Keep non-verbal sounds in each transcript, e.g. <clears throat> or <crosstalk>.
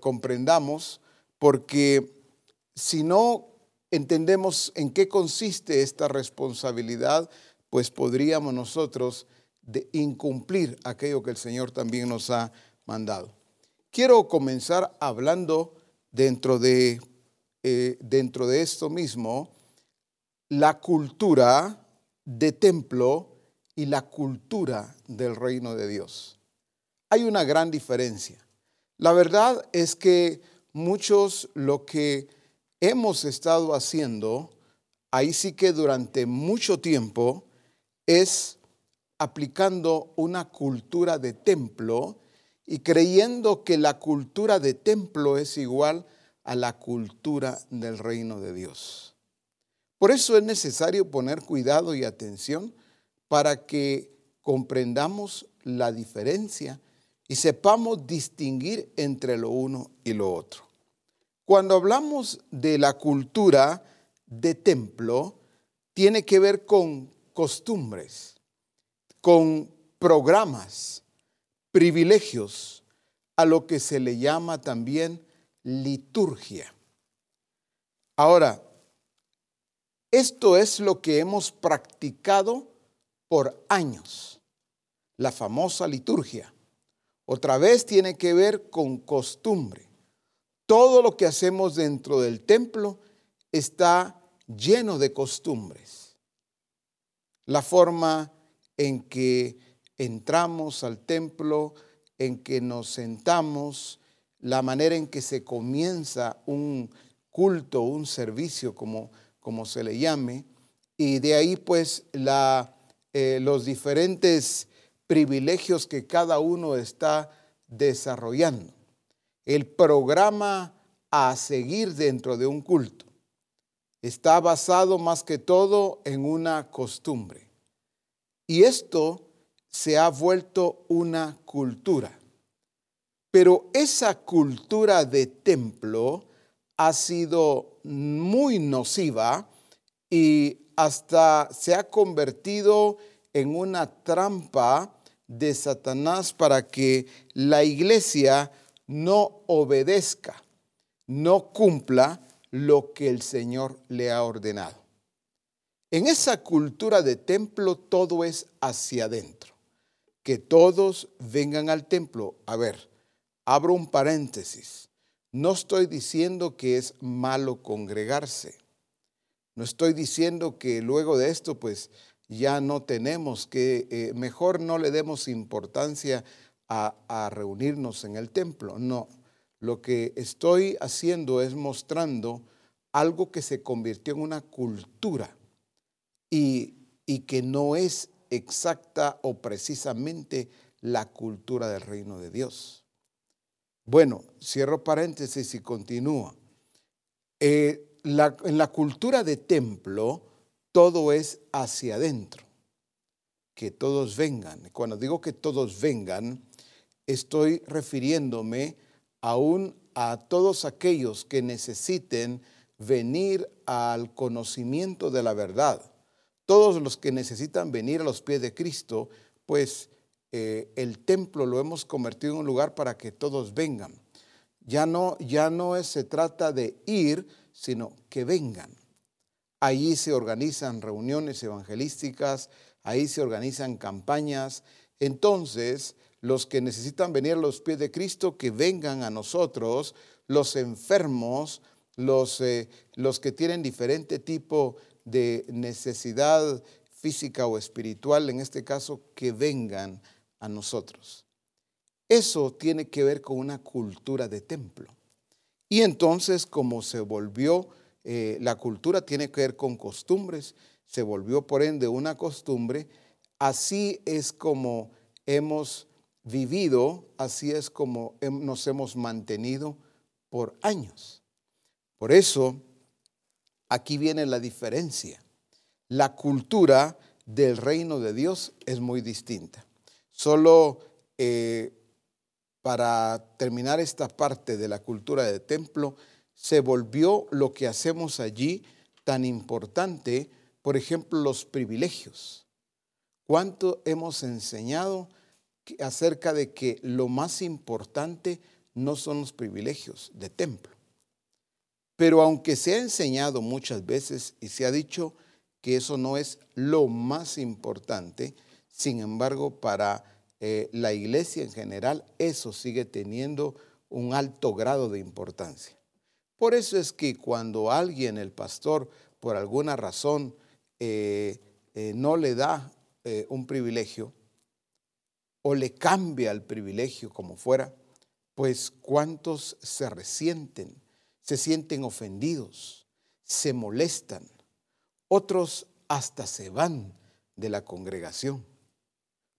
comprendamos, porque si no entendemos en qué consiste esta responsabilidad, pues podríamos nosotros de incumplir aquello que el Señor también nos ha mandado. Quiero comenzar hablando dentro de, eh, dentro de esto mismo, la cultura de templo y la cultura del reino de Dios. Hay una gran diferencia. La verdad es que muchos lo que hemos estado haciendo, ahí sí que durante mucho tiempo, es aplicando una cultura de templo y creyendo que la cultura de templo es igual a la cultura del reino de Dios. Por eso es necesario poner cuidado y atención para que comprendamos la diferencia y sepamos distinguir entre lo uno y lo otro. Cuando hablamos de la cultura de templo, tiene que ver con costumbres, con programas, privilegios, a lo que se le llama también liturgia. Ahora, esto es lo que hemos practicado por años, la famosa liturgia. Otra vez tiene que ver con costumbre. Todo lo que hacemos dentro del templo está lleno de costumbres. La forma en que entramos al templo, en que nos sentamos, la manera en que se comienza un culto, un servicio, como, como se le llame, y de ahí pues eh, los diferentes privilegios que cada uno está desarrollando el programa a seguir dentro de un culto está basado más que todo en una costumbre. Y esto se ha vuelto una cultura. Pero esa cultura de templo ha sido muy nociva y hasta se ha convertido en una trampa de Satanás para que la iglesia no obedezca, no cumpla lo que el Señor le ha ordenado. En esa cultura de templo todo es hacia adentro. Que todos vengan al templo. A ver, abro un paréntesis. No estoy diciendo que es malo congregarse. No estoy diciendo que luego de esto pues ya no tenemos que, eh, mejor no le demos importancia a, reunirnos en el templo. No, lo que estoy haciendo es mostrando algo que se convirtió en una cultura y, y, que no es exacta o precisamente la cultura del reino de Dios. Bueno, cierro paréntesis y continúo. Eh, en la cultura de templo, todo es hacia adentro, que todos vengan. Cuando digo que todos vengan, estoy refiriéndome aún a todos aquellos que necesiten venir al conocimiento de la verdad. Todos los que necesitan venir a los pies de Cristo, pues eh, el templo lo hemos convertido en un lugar para que todos vengan. Ya no, ya no se trata de ir, sino que vengan. Allí se organizan reuniones evangelísticas, ahí se organizan campañas. Entonces, los que necesitan venir a los pies de Cristo, que vengan a nosotros, los enfermos, los, eh, los que tienen diferente tipo de necesidad física o espiritual, en este caso, que vengan a nosotros. Eso tiene que ver con una cultura de templo. Y entonces, como se volvió, eh, la cultura tiene que ver con costumbres, se volvió por ende una costumbre, así es como hemos vivido, así es como nos hemos mantenido por años. Por eso, aquí viene la diferencia. La cultura del reino de Dios es muy distinta. Solo eh, para terminar esta parte de la cultura del templo, se volvió lo que hacemos allí tan importante, por ejemplo, los privilegios. ¿Cuánto hemos enseñado acerca de que lo más importante no son los privilegios de templo. Pero aunque se ha enseñado muchas veces y se ha dicho que eso no es lo más importante, sin embargo, para eh, la iglesia en general, eso sigue teniendo un alto grado de importancia. Por eso es que cuando alguien, el pastor, por alguna razón, eh, eh, no le da un privilegio o le cambia el privilegio como fuera, pues cuántos se resienten, se sienten ofendidos, se molestan, otros hasta se van de la congregación.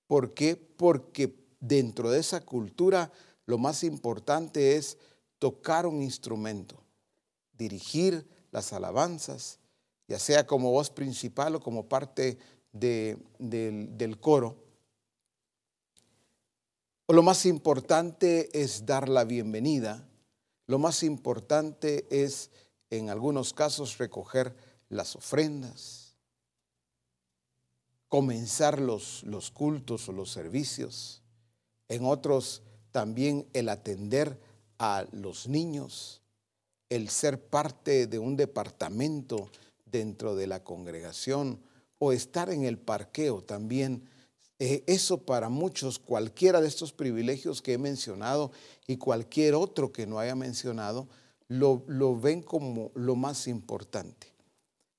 ¿Por qué? Porque dentro de esa cultura lo más importante es tocar un instrumento, dirigir las alabanzas, ya sea como voz principal o como parte del, coro. O lo más importante es dar la bienvenida. Lo más importante es, en algunos casos, recoger las ofrendas comenzar los cultos o los servicios, en otros también el atender a los niños, el ser parte de un departamento dentro de la congregación o estar en el parqueo también. Eh, eso para muchos, cualquiera de estos privilegios que he mencionado y cualquier otro que no haya mencionado, lo, lo ven como lo más importante.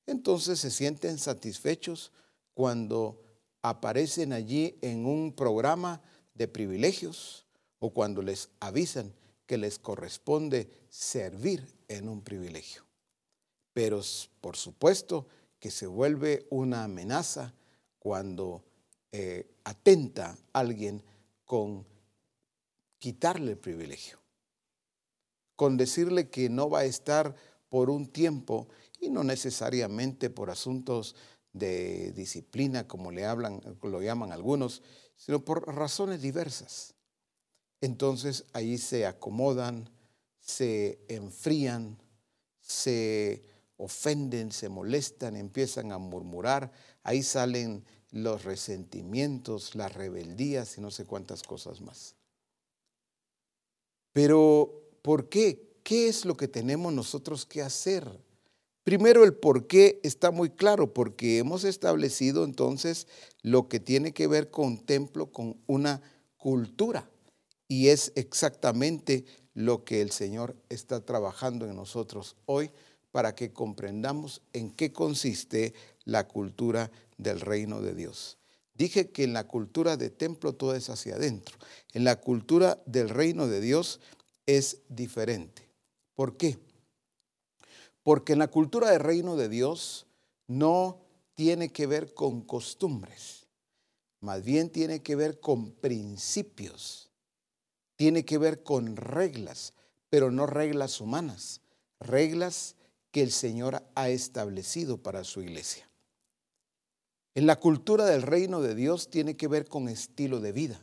Entonces se sienten satisfechos cuando aparecen allí en un programa de privilegios o cuando les avisan que les corresponde servir en un privilegio. Pero por supuesto que se vuelve una amenaza cuando eh, atenta a alguien con quitarle el privilegio, con decirle que no va a estar por un tiempo y no necesariamente por asuntos de disciplina, como le hablan, lo llaman algunos, sino por razones diversas. Entonces ahí se acomodan, se enfrían, se ofenden, se molestan, empiezan a murmurar, ahí salen los resentimientos, las rebeldías y no sé cuántas cosas más. Pero, ¿por qué? ¿Qué es lo que tenemos nosotros que hacer? Primero, el por qué está muy claro, porque hemos establecido entonces lo que tiene que ver con templo, con una cultura. Y es exactamente lo que el Señor está trabajando en nosotros hoy para que comprendamos en qué consiste la cultura del reino de Dios. Dije que en la cultura de templo todo es hacia adentro. En la cultura del reino de Dios es diferente. ¿Por qué? Porque en la cultura del reino de Dios no tiene que ver con costumbres, más bien tiene que ver con principios, tiene que ver con reglas, pero no reglas humanas, reglas que el Señor ha establecido para su iglesia. En la cultura del reino de Dios tiene que ver con estilo de vida.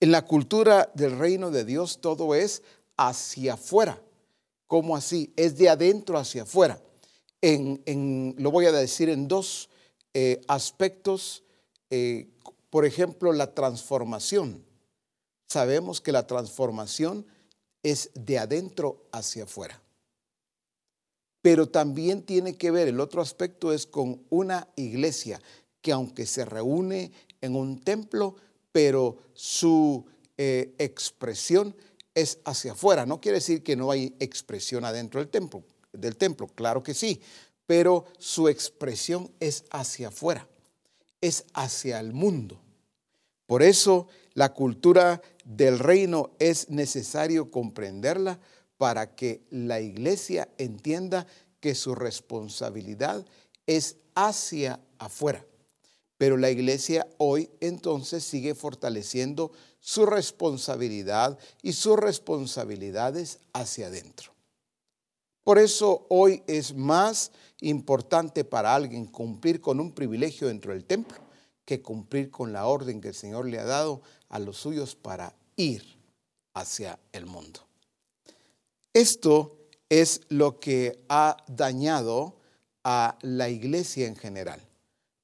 En la cultura del reino de Dios todo es hacia afuera. ¿Cómo así? Es de adentro hacia afuera. En, lo voy a decir en dos eh, aspectos. Eh, por ejemplo, la transformación. Sabemos que la transformación es de adentro hacia afuera. Pero también tiene que ver, el otro aspecto es con una iglesia que aunque se reúne en un templo, pero su eh, expresión es hacia afuera. No quiere decir que no hay expresión adentro del templo, del templo, claro que sí, pero su expresión es hacia afuera, es hacia el mundo. Por eso la cultura del reino es necesario comprenderla para que la iglesia entienda que su responsabilidad es hacia afuera. Pero la iglesia hoy entonces sigue fortaleciendo su responsabilidad y sus responsabilidades hacia adentro. Por eso hoy es más importante para alguien cumplir con un privilegio dentro del templo que cumplir con la orden que el Señor le ha dado a los suyos para ir hacia el mundo. Esto es lo que ha dañado a la iglesia en general.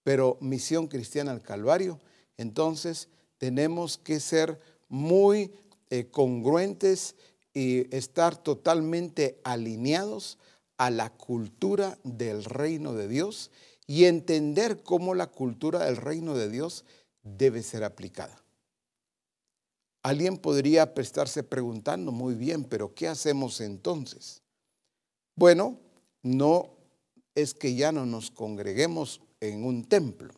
Pero Misión Cristiana al Calvario, entonces tenemos que ser muy, eh, congruentes y estar totalmente alineados a la cultura del reino de Dios y entender cómo la cultura del reino de Dios debe ser aplicada. Alguien podría estarse preguntando, muy bien, pero ¿qué hacemos entonces? Bueno, no es que ya no nos congreguemos en un templo.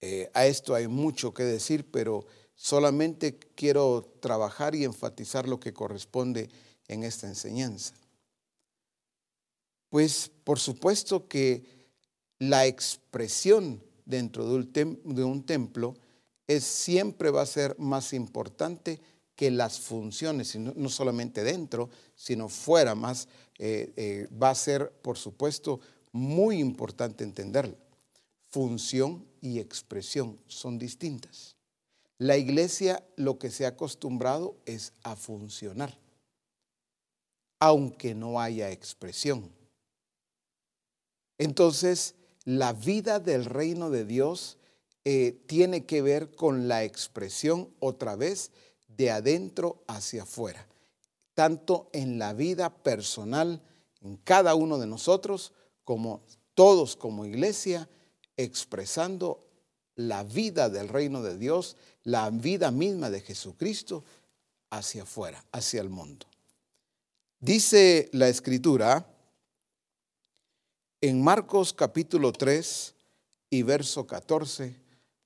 Eh, a esto hay mucho que decir, pero solamente quiero trabajar y enfatizar lo que corresponde en esta enseñanza. Pues por supuesto que la expresión dentro de un, templo es, siempre va a ser más importante que las funciones, no, solamente dentro, sino fuera más, eh, eh, va a ser, por supuesto, muy importante entenderla. Función y expresión son distintas. La iglesia lo que se ha acostumbrado es a funcionar, aunque no haya expresión. Entonces, la vida del reino de Dios eh, tiene que ver con la expresión otra vez de adentro hacia afuera, tanto en la vida personal, en cada uno de nosotros, como todos como iglesia, expresando la vida del reino de Dios, la vida misma de Jesucristo hacia afuera, hacia el mundo. Dice la escritura, en Marcos capítulo 3 y verso 14,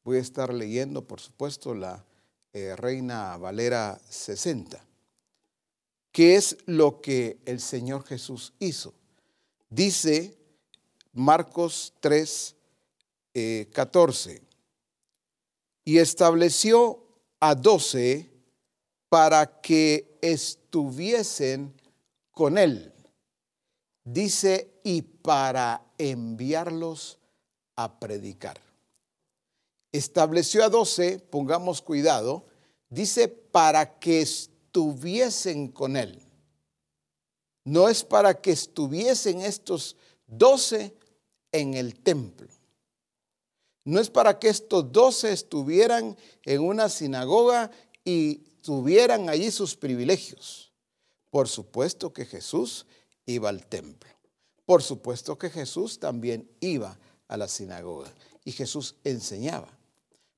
voy a estar leyendo, por supuesto, la eh, Reina Valera 60, que es lo que el Señor Jesús hizo. Dice Marcos 3, 14, eh, y estableció a doce para que estuviesen con él dice, y para enviarlos a predicar. Estableció a doce, pongamos cuidado, dice, para que estuviesen con él. No es para que estuviesen estos doce en el templo. No es para que estos doce estuvieran en una sinagoga y tuvieran allí sus privilegios. Por supuesto que Jesús iba al templo. Por supuesto que Jesús también iba a la sinagoga y Jesús enseñaba.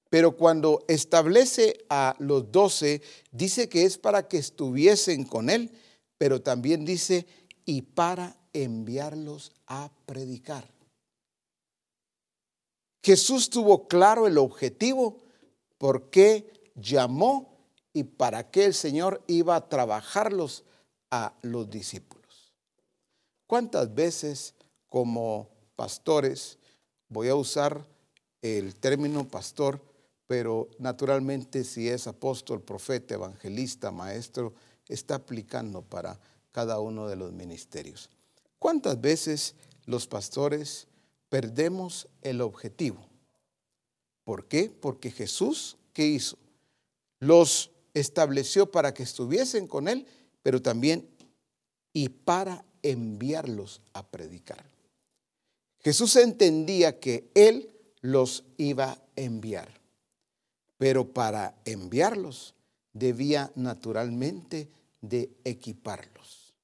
Pero cuando establece a los doce, dice que es para que estuviesen con él, pero también dice, y para enviarlos a predicar. Jesús tuvo claro el objetivo, por qué llamó y para qué el Señor iba a trabajarlos a los discípulos. ¿Cuántas veces como pastores, voy a usar el término pastor, pero naturalmente si es apóstol, profeta, evangelista, maestro, está aplicando para cada uno de los ministerios? ¿Cuántas veces los pastores perdemos el objetivo? ¿Por qué? Porque Jesús, ¿qué hizo? Los estableció para que estuviesen con Él, pero también y para enviarlos a predicar. Jesús entendía que Él los iba a enviar, pero para enviarlos debía naturalmente de equiparlos.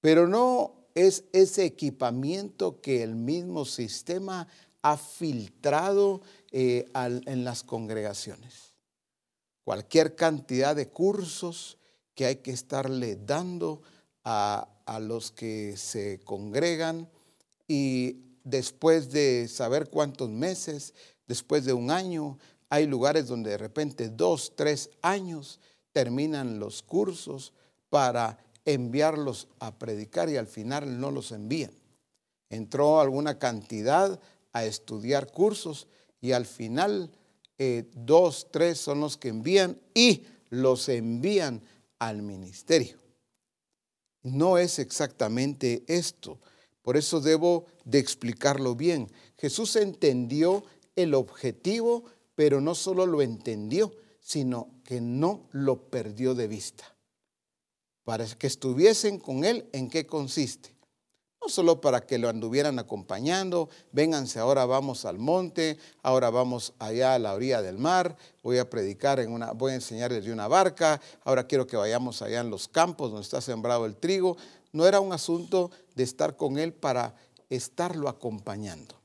Pero no es ese equipamiento que el mismo sistema ha filtrado eh, en las congregaciones. Cualquier cantidad de cursos que hay que estarle dando a, a los que se congregan y después de saber cuántos meses, después de un año, hay lugares donde de repente dos, tres años terminan los cursos para enviarlos a predicar y al final no los envían. Entró alguna cantidad a estudiar cursos y al final eh, dos, tres son los que envían y los envían al ministerio. No es exactamente esto. Por eso debo de explicarlo bien. Jesús entendió el objetivo, pero no solo lo entendió, sino que no lo perdió de vista. Para que estuviesen con Él, ¿en qué consiste? No solo para que lo anduvieran acompañando, vénganse, ahora vamos al monte, ahora vamos allá a la orilla del mar, voy a predicar en una, voy a enseñar desde una barca, ahora quiero que vayamos allá en los campos donde está sembrado el trigo. No era un asunto de estar con él para estarlo acompañando.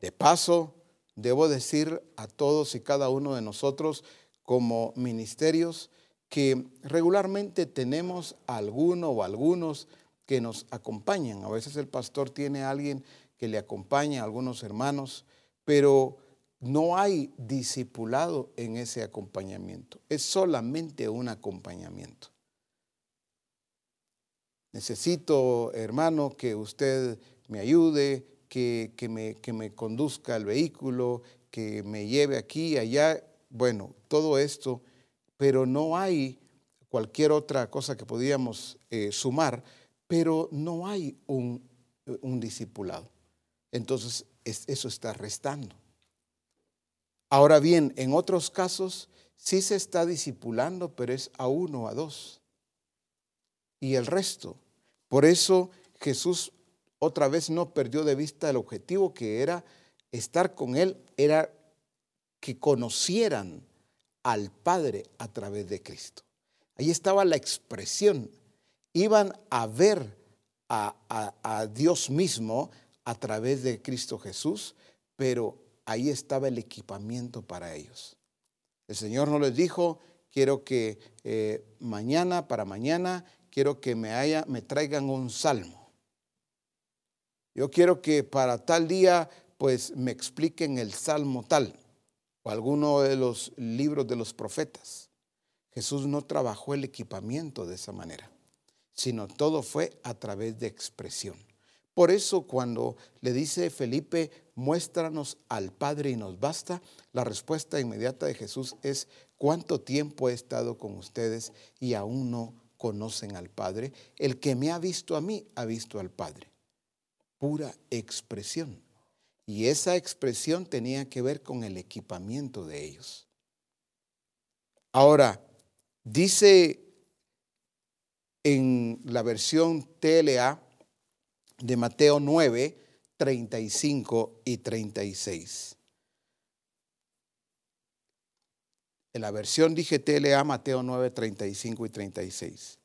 De paso, debo decir a todos y cada uno de nosotros como ministerios que regularmente tenemos alguno o algunos que nos acompañan. A veces el pastor tiene a alguien que le acompaña, algunos hermanos, pero no hay discipulado en ese acompañamiento. Es solamente un acompañamiento. Necesito, hermano, que usted me ayude, que, me, que me conduzca el vehículo, que me lleve aquí, allá. Bueno, todo esto, pero no hay cualquier otra cosa que podíamos eh, sumar pero no hay un, discipulado. Entonces, eso está restando. Ahora bien, en otros casos sí se está discipulando, pero es a uno, a dos. Y el resto. Por eso Jesús otra vez no perdió de vista el objetivo que era estar con Él, era que conocieran al Padre a través de Cristo. Ahí estaba la expresión iban a ver a, Dios mismo a través de Cristo Jesús, pero ahí estaba el equipamiento para ellos. El Señor no les dijo, quiero que eh, mañana, para mañana, quiero que me, haya, me traigan un salmo. Yo quiero que para tal día, pues me expliquen el salmo tal, o alguno de los libros de los profetas. Jesús no trabajó el equipamiento de esa manera sino todo fue a través de expresión. Por eso cuando le dice Felipe, muéstranos al Padre y nos basta, la respuesta inmediata de Jesús es, ¿cuánto tiempo he estado con ustedes y aún no conocen al Padre? El que me ha visto a mí ha visto al Padre. Pura expresión. Y esa expresión tenía que ver con el equipamiento de ellos. Ahora, dice en la versión TLA de Mateo 9, 35 y 36. En la versión dije TLA Mateo 9, 35 y 36.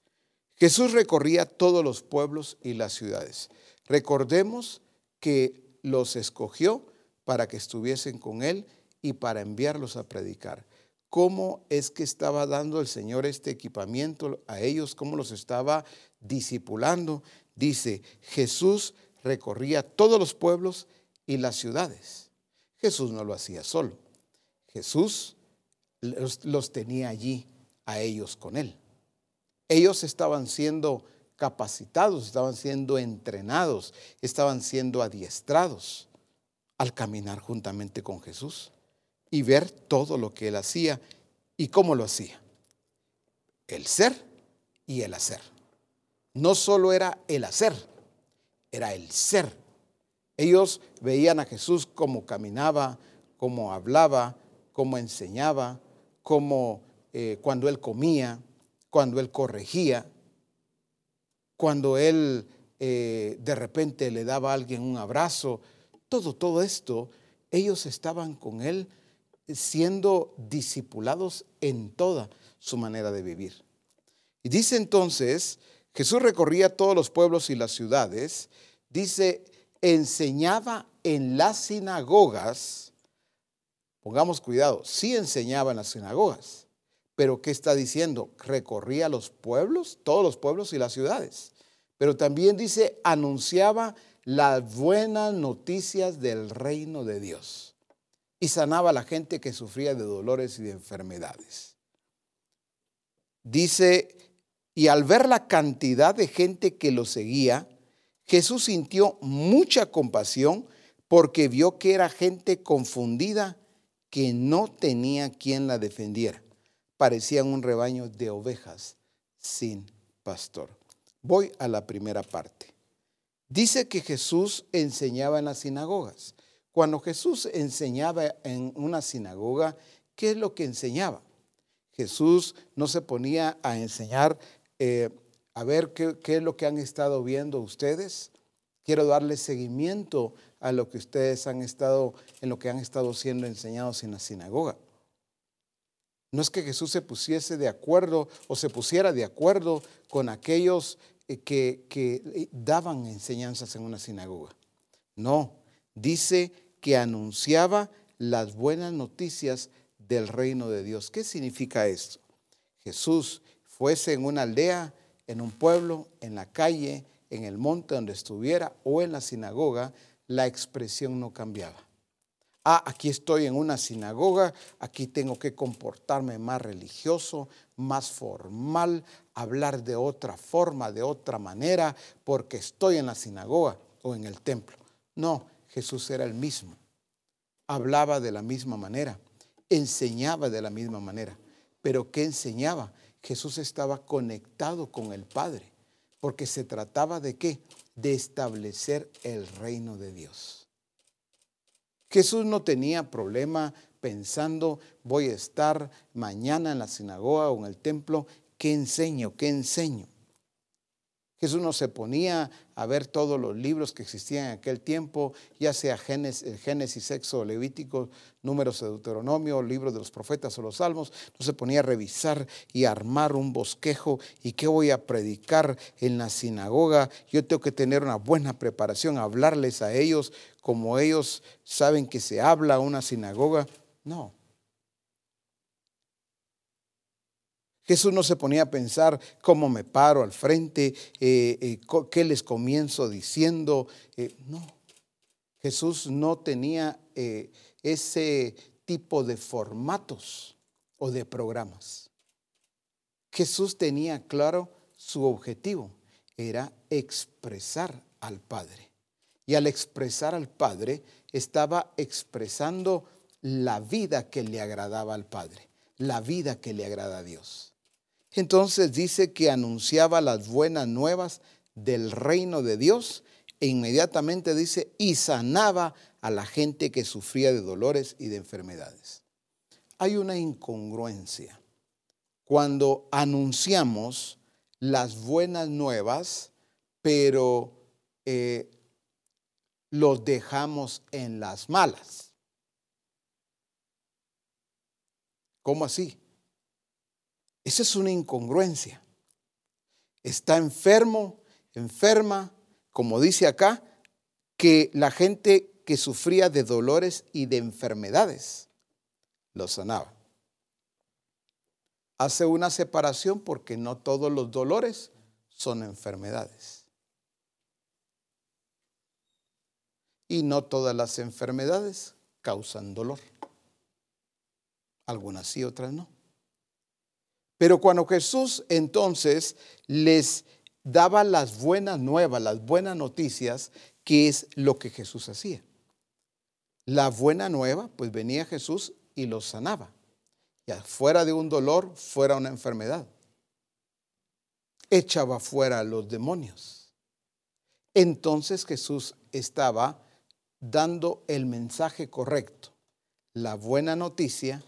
Jesús recorría todos los pueblos y las ciudades. Recordemos que los escogió para que estuviesen con Él y para enviarlos a predicar cómo es que estaba dando el Señor este equipamiento a ellos, cómo los estaba discipulando. Dice, Jesús recorría todos los pueblos y las ciudades. Jesús no lo hacía solo. Jesús los, tenía allí a ellos con él. Ellos estaban siendo capacitados, estaban siendo entrenados, estaban siendo adiestrados al caminar juntamente con Jesús y ver todo lo que él hacía y cómo lo hacía. El ser y el hacer. No solo era el hacer, era el ser. Ellos veían a Jesús como caminaba, como hablaba, como enseñaba, como eh, cuando él comía, cuando él corregía, cuando él eh, de repente le daba a alguien un abrazo, todo, todo esto, ellos estaban con él siendo discipulados en toda su manera de vivir. Y dice entonces, Jesús recorría todos los pueblos y las ciudades, dice, enseñaba en las sinagogas, pongamos cuidado, sí enseñaba en las sinagogas, pero ¿qué está diciendo? Recorría los pueblos, todos los pueblos y las ciudades, pero también dice, anunciaba las buenas noticias del reino de Dios y sanaba a la gente que sufría de dolores y de enfermedades. Dice, y al ver la cantidad de gente que lo seguía, Jesús sintió mucha compasión porque vio que era gente confundida que no tenía quien la defendiera. Parecían un rebaño de ovejas sin pastor. Voy a la primera parte. Dice que Jesús enseñaba en las sinagogas. Cuando Jesús enseñaba en una sinagoga, ¿qué es lo que enseñaba? Jesús no se ponía a enseñar eh, a ver qué, es lo que han estado viendo ustedes. Quiero darle seguimiento a lo que ustedes han estado, en lo que han estado siendo enseñados en la sinagoga. No es que Jesús se pusiese de acuerdo o se pusiera de acuerdo con aquellos eh, que, que eh, daban enseñanzas en una sinagoga. No, dice que anunciaba las buenas noticias del reino de Dios. ¿Qué significa esto? Jesús fuese en una aldea, en un pueblo, en la calle, en el monte donde estuviera o en la sinagoga, la expresión no cambiaba. Ah, aquí estoy en una sinagoga, aquí tengo que comportarme más religioso, más formal, hablar de otra forma, de otra manera, porque estoy en la sinagoga o en el templo. No, Jesús era el mismo. Hablaba de la misma manera, enseñaba de la misma manera. Pero ¿qué enseñaba? Jesús estaba conectado con el Padre, porque se trataba de qué? De establecer el reino de Dios. Jesús no tenía problema pensando, voy a estar mañana en la sinagoga o en el templo, ¿qué enseño? ¿Qué enseño? Jesús no se ponía a ver todos los libros que existían en aquel tiempo, ya sea Génesis, Génesis Sexo, Levítico, Números de Deuteronomio, libros de los profetas o los salmos. No se ponía a revisar y armar un bosquejo. ¿Y qué voy a predicar en la sinagoga? Yo tengo que tener una buena preparación, hablarles a ellos como ellos saben que se habla una sinagoga. No, Jesús no se ponía a pensar cómo me paro al frente, eh, eh, qué les comienzo diciendo. Eh, no, Jesús no tenía ese tipo de formatos o de programas. Jesús tenía claro su objetivo, era expresar al Padre. Y al expresar al Padre, estaba expresando la vida que le agradaba al Padre, la vida que le agrada a Dios. Entonces dice que anunciaba las buenas nuevas del reino de Dios e inmediatamente dice, y sanaba a la gente que sufría de dolores y de enfermedades. Hay una incongruencia. Cuando anunciamos las buenas nuevas, pero eh, los dejamos en las malas. ¿Cómo así? Esa es una incongruencia. Está enfermo, enferma, como dice acá, que la gente que sufría de dolores y de enfermedades lo sanaba. Hace una separación porque no todos los dolores son enfermedades. Y no todas las enfermedades causan dolor. Algunas sí, otras no. Pero cuando Jesús entonces les daba las buenas nuevas, las buenas noticias, ¿qué es lo que Jesús hacía? La buena nueva, pues venía Jesús y los sanaba. Ya fuera de un dolor, fuera una enfermedad. Echaba fuera a los demonios. Entonces Jesús estaba dando el mensaje correcto. La buena noticia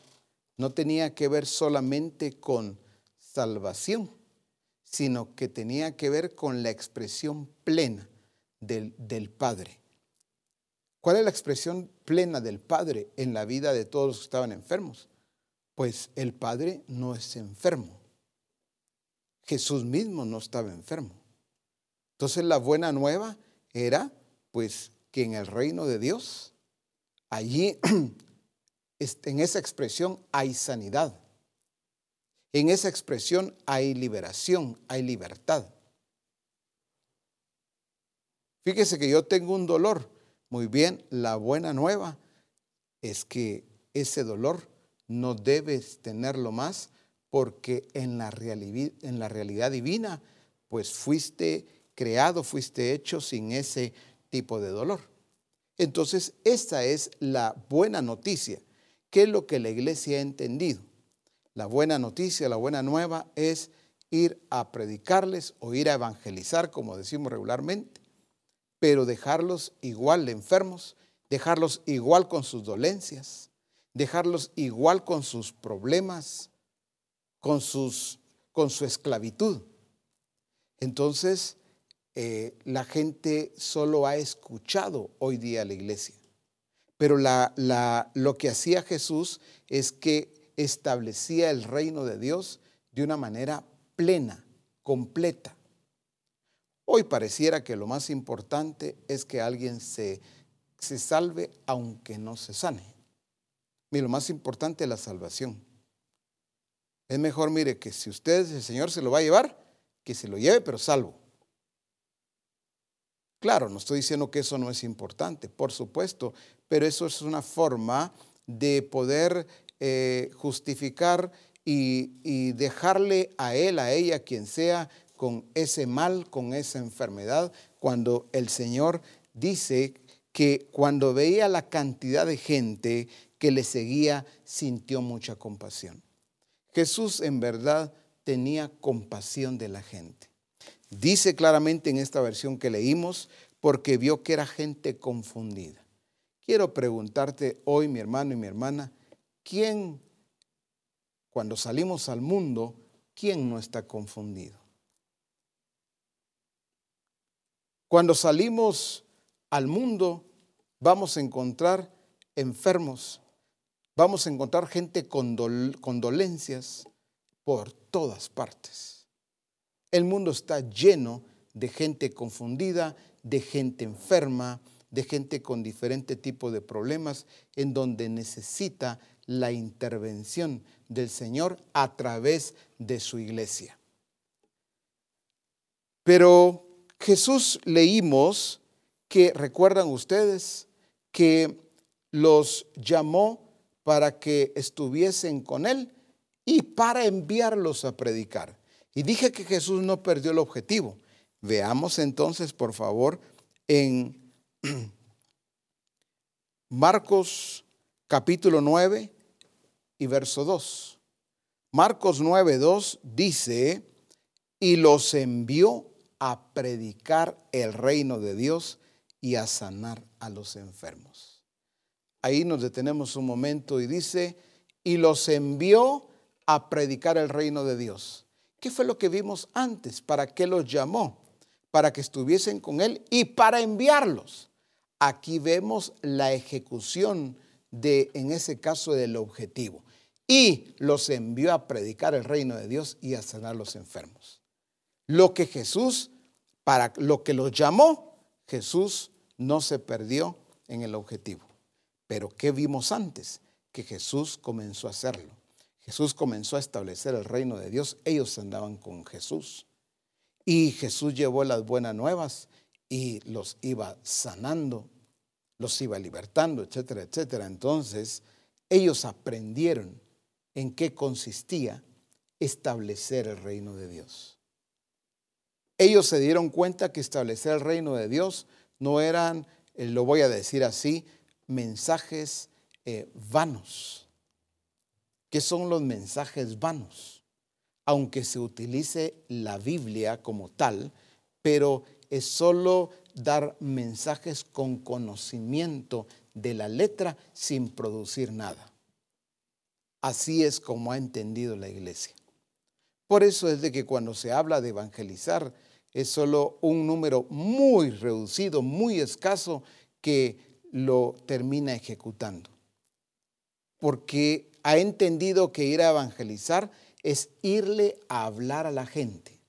no tenía que ver solamente con salvación, sino que tenía que ver con la expresión plena del, del, Padre. ¿Cuál es la expresión plena del Padre en la vida de todos los que estaban enfermos? Pues el Padre no es enfermo. Jesús mismo no estaba enfermo. Entonces la buena nueva era pues que en el reino de Dios, allí <clears throat> en esa expresión hay sanidad. En esa expresión hay liberación, hay libertad. Fíjese que yo tengo un dolor. Muy bien, la buena nueva es que ese dolor no debes tenerlo más porque en la, realidad, en la realidad divina, pues fuiste creado, fuiste hecho sin ese tipo de dolor. Entonces, esta es la buena noticia. ¿Qué es lo que la iglesia ha entendido? La buena noticia, la buena nueva es ir a predicarles o ir a evangelizar, como decimos regularmente, pero dejarlos igual de enfermos, dejarlos igual con sus dolencias, dejarlos igual con sus problemas, con, sus, con su esclavitud. Entonces, eh, la gente solo ha escuchado hoy día la iglesia. Pero lo que hacía Jesús es que establecía el reino de Dios de una manera plena, completa. Hoy pareciera que lo más importante es que alguien se, se salve aunque no se sane. Mire, lo más importante es la salvación. Es mejor, mire, que si usted, el Señor se lo va a llevar, que se lo lleve, pero salvo. Claro, no estoy diciendo que eso no es importante, por supuesto, pero eso es una forma de poder eh, justificar y, y dejarle a él, a ella, quien sea, con ese mal, con esa enfermedad, cuando el Señor dice que cuando veía la cantidad de gente que le seguía, sintió mucha compasión. Jesús en verdad tenía compasión de la gente. Dice claramente en esta versión que leímos, porque vio que era gente confundida. Quiero preguntarte hoy, mi hermano y mi hermana, ¿quién, cuando salimos al mundo, quién no está confundido? Cuando salimos al mundo, vamos a encontrar enfermos, vamos a encontrar gente con, dolencias por todas partes. El mundo está lleno de gente confundida, de gente enferma, de gente con diferente tipo de problemas, en donde necesita la intervención del Señor a través de su iglesia. Pero Jesús leímos que, recuerdan ustedes, que los llamó para que estuviesen con Él y para enviarlos a predicar. Y dije que Jesús no perdió el objetivo. Veamos entonces, por favor, en <clears throat> Marcos capítulo 9 y verso 2. Marcos 9, 2 dice, y los envió a predicar el reino de Dios y a sanar a los enfermos. Ahí nos detenemos un momento y dice, y los envió a predicar el reino de Dios. ¿Qué fue lo que vimos antes? ¿Para qué los llamó? Para que estuviesen con Él y para enviarlos. Aquí vemos la ejecución de, en ese caso, del objetivo. Y los envió a predicar el reino de Dios y a sanar los enfermos. Lo que Jesús, para lo que los llamó, Jesús no se perdió en el objetivo. Pero ¿qué vimos antes? Que Jesús comenzó a hacerlo. Jesús comenzó a establecer el reino de Dios. Ellos andaban con Jesús. Y Jesús llevó las buenas nuevas y los iba sanando, los iba libertando, etcétera, etcétera. Entonces, ellos aprendieron en qué consistía establecer el reino de Dios. Ellos se dieron cuenta que establecer el reino de Dios no eran, eh, lo voy a decir así, mensajes eh, vanos. ¿Qué son los mensajes vanos? Aunque se utilice la Biblia como tal, pero es solo dar mensajes con conocimiento de la letra sin producir nada. Así es como ha entendido la iglesia. Por eso es de que cuando se habla de evangelizar, es solo un número muy reducido, muy escaso, que lo termina ejecutando. Porque ha entendido que ir a evangelizar es irle a hablar a la gente,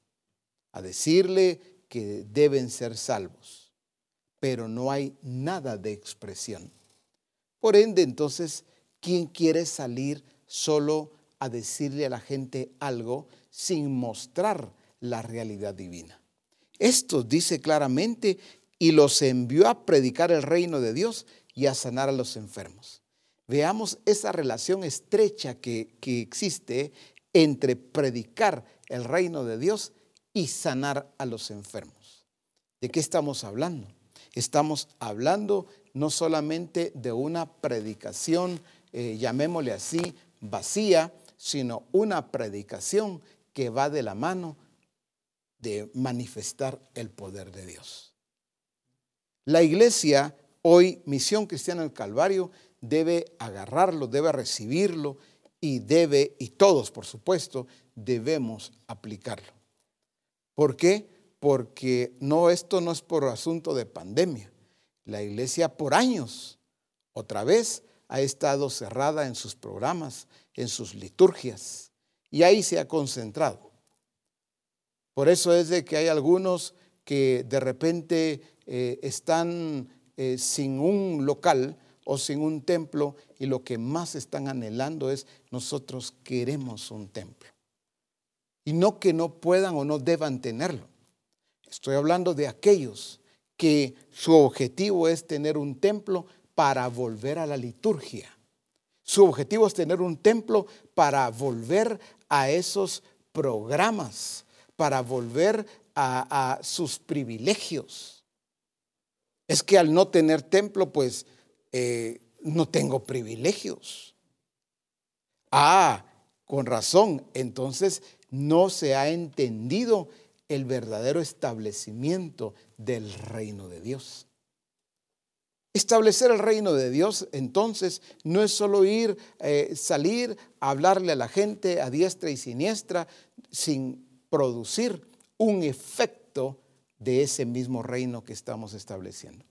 a decirle que deben ser salvos, pero no hay nada de expresión. Por ende, entonces, ¿quién quiere salir solo a decirle a la gente algo sin mostrar la realidad divina? Esto dice claramente, y los envió a predicar el reino de Dios y a sanar a los enfermos. Veamos esa relación estrecha que, que existe entre predicar el reino de Dios y sanar a los enfermos. ¿De qué estamos hablando? Estamos hablando no solamente de una predicación, eh, llamémosle así, vacía, sino una predicación que va de la mano de manifestar el poder de Dios. La iglesia, hoy, Misión Cristiana del Calvario, debe agarrarlo, debe recibirlo y debe, y todos por supuesto, debemos aplicarlo. ¿Por qué? porque no, esto no es por asunto de pandemia. La iglesia por años, otra vez, ha estado cerrada en sus programas, en sus liturgias, y ahí se ha concentrado. Por eso es de que hay algunos que de repente eh, están eh, sin un local o sin un templo y lo que más están anhelando es nosotros queremos un templo. Y no que no puedan o no deban tenerlo. Estoy hablando de aquellos que su objetivo es tener un templo para volver a la liturgia. Su objetivo es tener un templo para volver a esos programas, para volver a, sus privilegios. Es que al no tener templo, pues eh, no tengo privilegios. Ah, con razón. Entonces no se ha entendido el verdadero establecimiento del reino de Dios. Establecer el reino de Dios entonces no es solo ir, eh, salir, hablarle a la gente a diestra y siniestra sin producir un efecto de ese mismo reino que estamos estableciendo.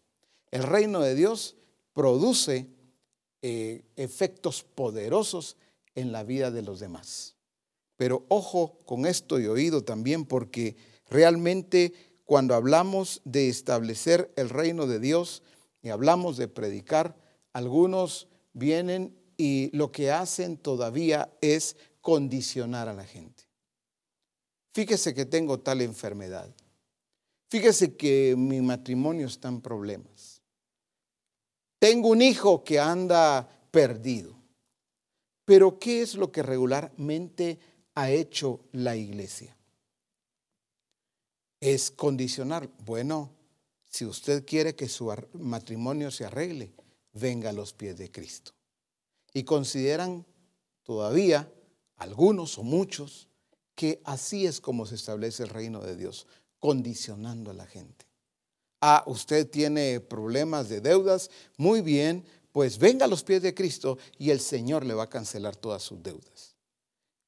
El reino de Dios produce eh, efectos poderosos en la vida de los demás. Pero ojo con esto y oído también porque realmente cuando hablamos de establecer el reino de Dios y hablamos de predicar, algunos vienen y lo que hacen todavía es condicionar a la gente. Fíjese que tengo tal enfermedad. Fíjese que mi matrimonio está en problemas. Tengo un hijo que anda perdido. Pero ¿qué es lo que regularmente ha hecho la iglesia? Es condicionar. Bueno, si usted quiere que su matrimonio se arregle, venga a los pies de Cristo. Y consideran todavía algunos o muchos que así es como se establece el reino de Dios, condicionando a la gente. Ah, usted tiene problemas de deudas, muy bien, pues venga a los pies de Cristo y el Señor le va a cancelar todas sus deudas.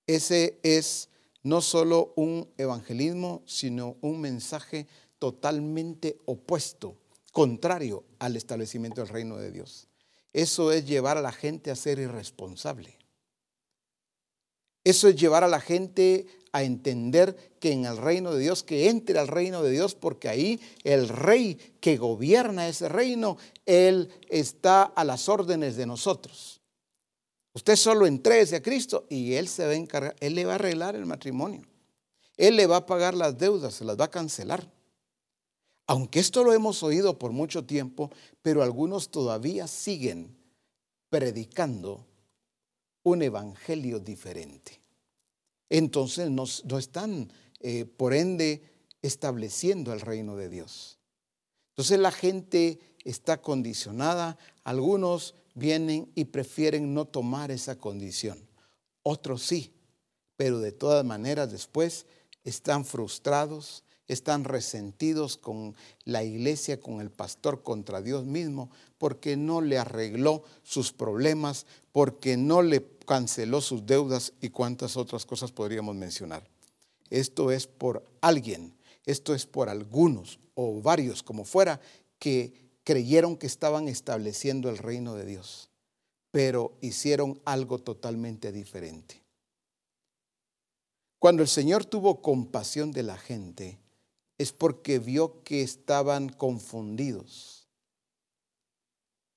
Ese es no solo un evangelismo, sino un mensaje totalmente opuesto, contrario al establecimiento del reino de Dios. Eso es llevar a la gente a ser irresponsable. Eso es llevar a la gente a entender que en el reino de Dios, que entre al reino de Dios, porque ahí el rey que gobierna ese reino, él está a las órdenes de nosotros. Usted solo entregue a Cristo y Él se va a encargar, Él le va a arreglar el matrimonio. Él le va a pagar las deudas, se las va a cancelar. Aunque esto lo hemos oído por mucho tiempo, pero algunos todavía siguen predicando un evangelio diferente. Entonces no, están, eh, por ende, estableciendo el reino de Dios. Entonces la gente está condicionada, algunos vienen y prefieren no tomar esa condición. Otros sí, pero de todas maneras después están frustrados, están resentidos con la iglesia, con el pastor, contra Dios mismo, porque no le arregló sus problemas, porque no le canceló sus deudas y cuántas otras cosas podríamos mencionar. Esto es por alguien, esto es por algunos o varios, como fuera, que creyeron que estaban estableciendo el reino de Dios, pero hicieron algo totalmente diferente. Cuando el Señor tuvo compasión de la gente, es porque vio que estaban confundidos.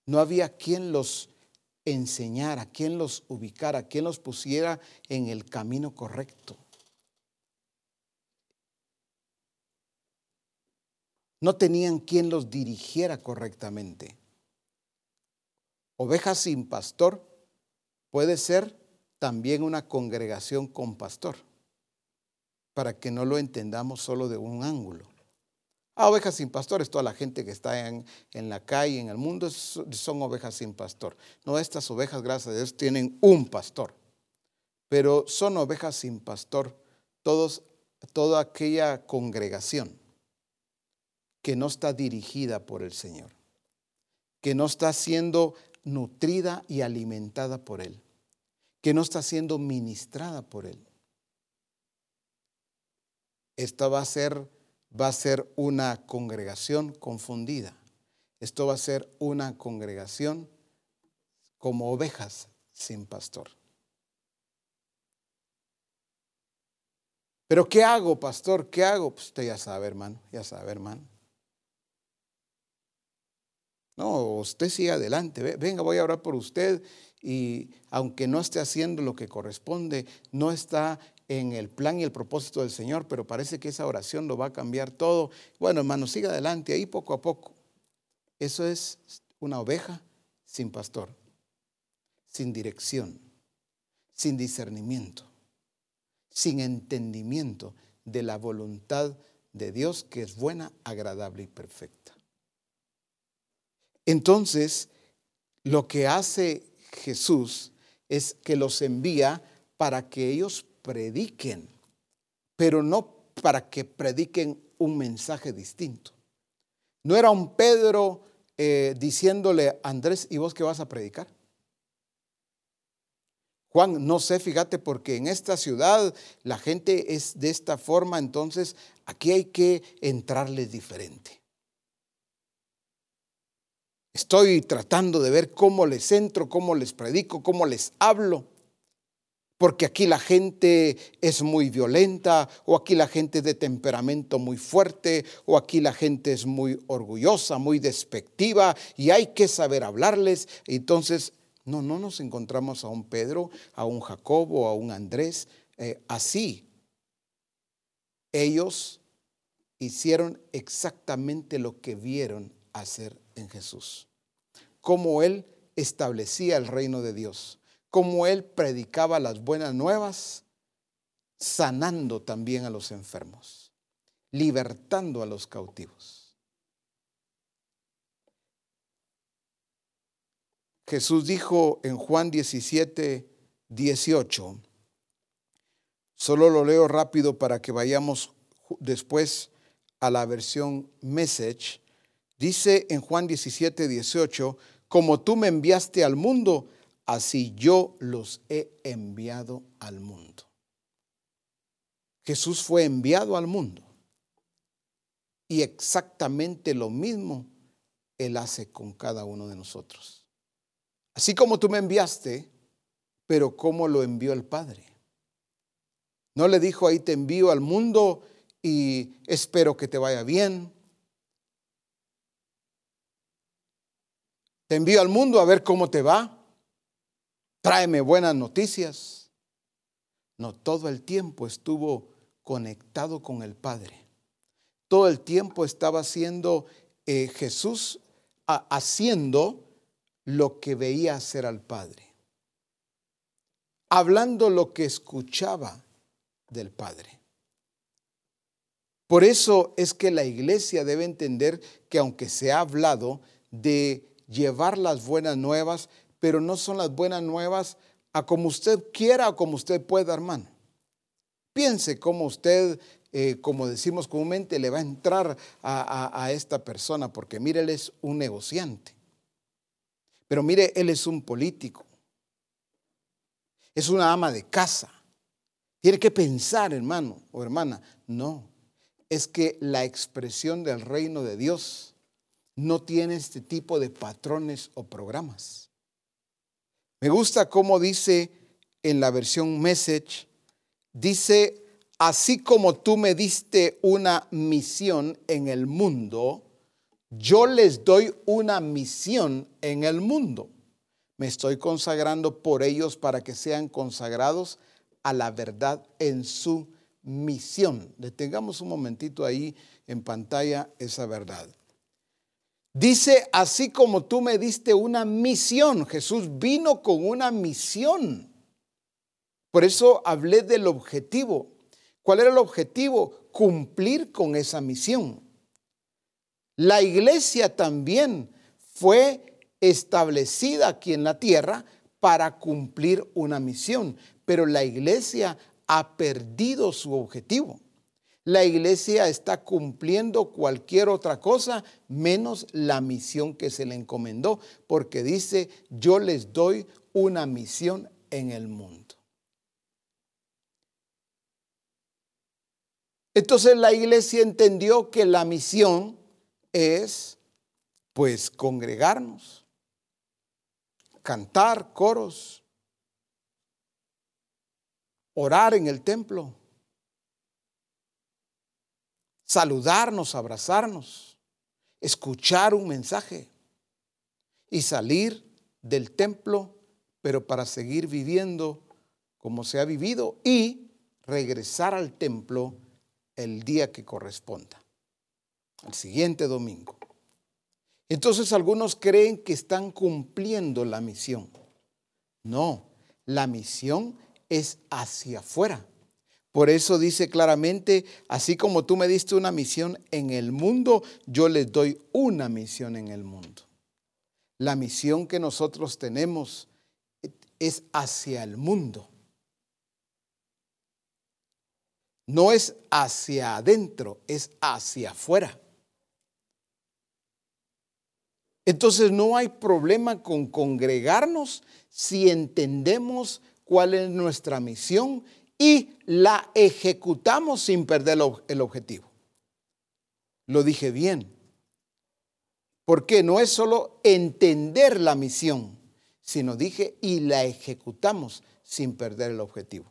No había quien los enseñara, quien los ubicara, quien los pusiera en el camino correcto. no tenían quien los dirigiera correctamente. Ovejas sin pastor puede ser también una congregación con pastor, para que no lo entendamos solo de un ángulo. Ah, ovejas sin pastor es toda la gente que está en, en, la calle, en el mundo, son ovejas sin pastor. No, estas ovejas, gracias a Dios, tienen un pastor, pero son ovejas sin pastor todos, toda aquella congregación que no está dirigida por el Señor, que no está siendo nutrida y alimentada por Él, que no está siendo ministrada por Él. Esta va a ser va a ser una congregación confundida. Esto va a ser una congregación como ovejas sin pastor. Pero ¿qué hago, pastor? ¿Qué hago? Pues usted ya sabe, hermano, ya sabe, hermano. No, usted sigue adelante. Venga, voy a orar por usted y aunque no esté haciendo lo que corresponde, no está en el plan y el propósito del Señor, pero parece que esa oración lo va a cambiar todo. Bueno, hermano, siga adelante ahí poco a poco. Eso es una oveja sin pastor, sin dirección, sin discernimiento, sin entendimiento de la voluntad de Dios que es buena, agradable y perfecta. Entonces, lo que hace Jesús es que los envía para que ellos prediquen, pero no para que prediquen un mensaje distinto. No era un Pedro eh, diciéndole, Andrés, ¿y vos qué vas a predicar? Juan, no sé, fíjate, porque en esta ciudad la gente es de esta forma, entonces aquí hay que entrarles diferente. Estoy tratando de ver cómo les entro, cómo les predico, cómo les hablo. Porque aquí la gente es muy violenta, o aquí la gente es de temperamento muy fuerte, o aquí la gente es muy orgullosa, muy despectiva, y hay que saber hablarles. Entonces, no, no nos encontramos a un Pedro, a un Jacobo, a un Andrés, eh, así. Ellos hicieron exactamente lo que vieron hacer en Jesús. Cómo Él establecía el reino de Dios. Cómo Él predicaba las buenas nuevas, sanando también a los enfermos, libertando a los cautivos. Jesús dijo en Juan 17, 18, solo lo leo rápido para que vayamos después a la versión message, Dice en Juan 17, 18, como tú me enviaste al mundo, así yo los he enviado al mundo. Jesús fue enviado al mundo. Y exactamente lo mismo Él hace con cada uno de nosotros. Así como tú me enviaste, pero ¿cómo lo envió el Padre? No le dijo ahí te envío al mundo y espero que te vaya bien Te envío al mundo a ver cómo te va. Tráeme buenas noticias. No, todo el tiempo estuvo conectado con el Padre. Todo el tiempo estaba haciendo eh, Jesús haciendo lo que veía hacer al Padre. Hablando lo que escuchaba del Padre. Por eso es que la iglesia debe entender que aunque se ha hablado de llevar las buenas nuevas, pero no son las buenas nuevas a como usted quiera o como usted pueda, hermano. Piense cómo usted, eh, como decimos comúnmente, le va a entrar a, a esta persona, porque mire, él es un negociante. Pero mire, él es un político. Es una ama de casa. Tiene que pensar, hermano o hermana. No, es que la expresión del reino de Dios no tiene este tipo de patrones o programas. Me gusta cómo dice en la versión message, dice, así como tú me diste una misión en el mundo, yo les doy una misión en el mundo. Me estoy consagrando por ellos para que sean consagrados a la verdad en su misión. Detengamos un momentito ahí en pantalla esa verdad. Dice, así como tú me diste una misión, Jesús vino con una misión. Por eso hablé del objetivo. ¿Cuál era el objetivo? Cumplir con esa misión. La iglesia también fue establecida aquí en la tierra para cumplir una misión, pero la iglesia ha perdido su objetivo. La iglesia está cumpliendo cualquier otra cosa menos la misión que se le encomendó, porque dice, yo les doy una misión en el mundo. Entonces la iglesia entendió que la misión es pues congregarnos, cantar coros, orar en el templo, saludarnos, abrazarnos, escuchar un mensaje y salir del templo, pero para seguir viviendo como se ha vivido y regresar al templo el día que corresponda, el siguiente domingo. Entonces algunos creen que están cumpliendo la misión. No, la misión es hacia afuera. Por eso dice claramente, así como tú me diste una misión en el mundo, yo les doy una misión en el mundo. La misión que nosotros tenemos es hacia el mundo. No es hacia adentro, es hacia afuera. Entonces no hay problema con congregarnos si entendemos cuál es nuestra misión y la ejecutamos sin perder el objetivo. Lo dije bien. Porque no es solo entender la misión, sino dije y la ejecutamos sin perder el objetivo.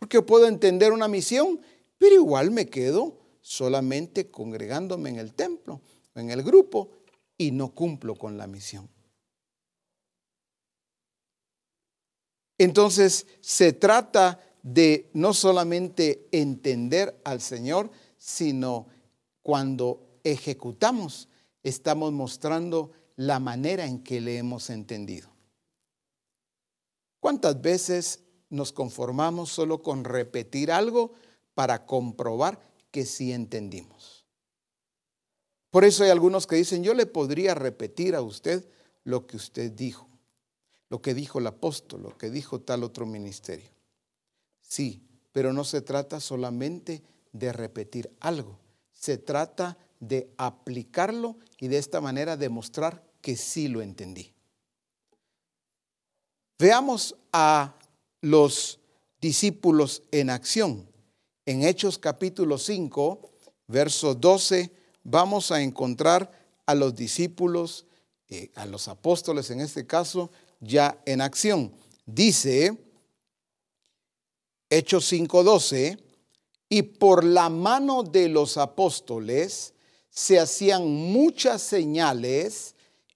Porque puedo entender una misión, pero igual me quedo solamente congregándome en el templo, en el grupo, y no cumplo con la misión. Entonces, se trata de no solamente entender al Señor, sino cuando ejecutamos, estamos mostrando la manera en que le hemos entendido. ¿Cuántas veces nos conformamos solo con repetir algo para comprobar que sí entendimos? Por eso hay algunos que dicen, yo le podría repetir a usted lo que usted dijo, lo que dijo el apóstol, lo que dijo tal otro ministerio. Sí, pero no se trata solamente de repetir algo, se trata de aplicarlo y de esta manera demostrar que sí lo entendí. Veamos a los discípulos en acción. En Hechos capítulo 5, verso 12, vamos a encontrar a los discípulos, eh, a los apóstoles en este caso, ya en acción. Dice, Hechos 5:12, y por la mano de los apóstoles se hacían muchas señales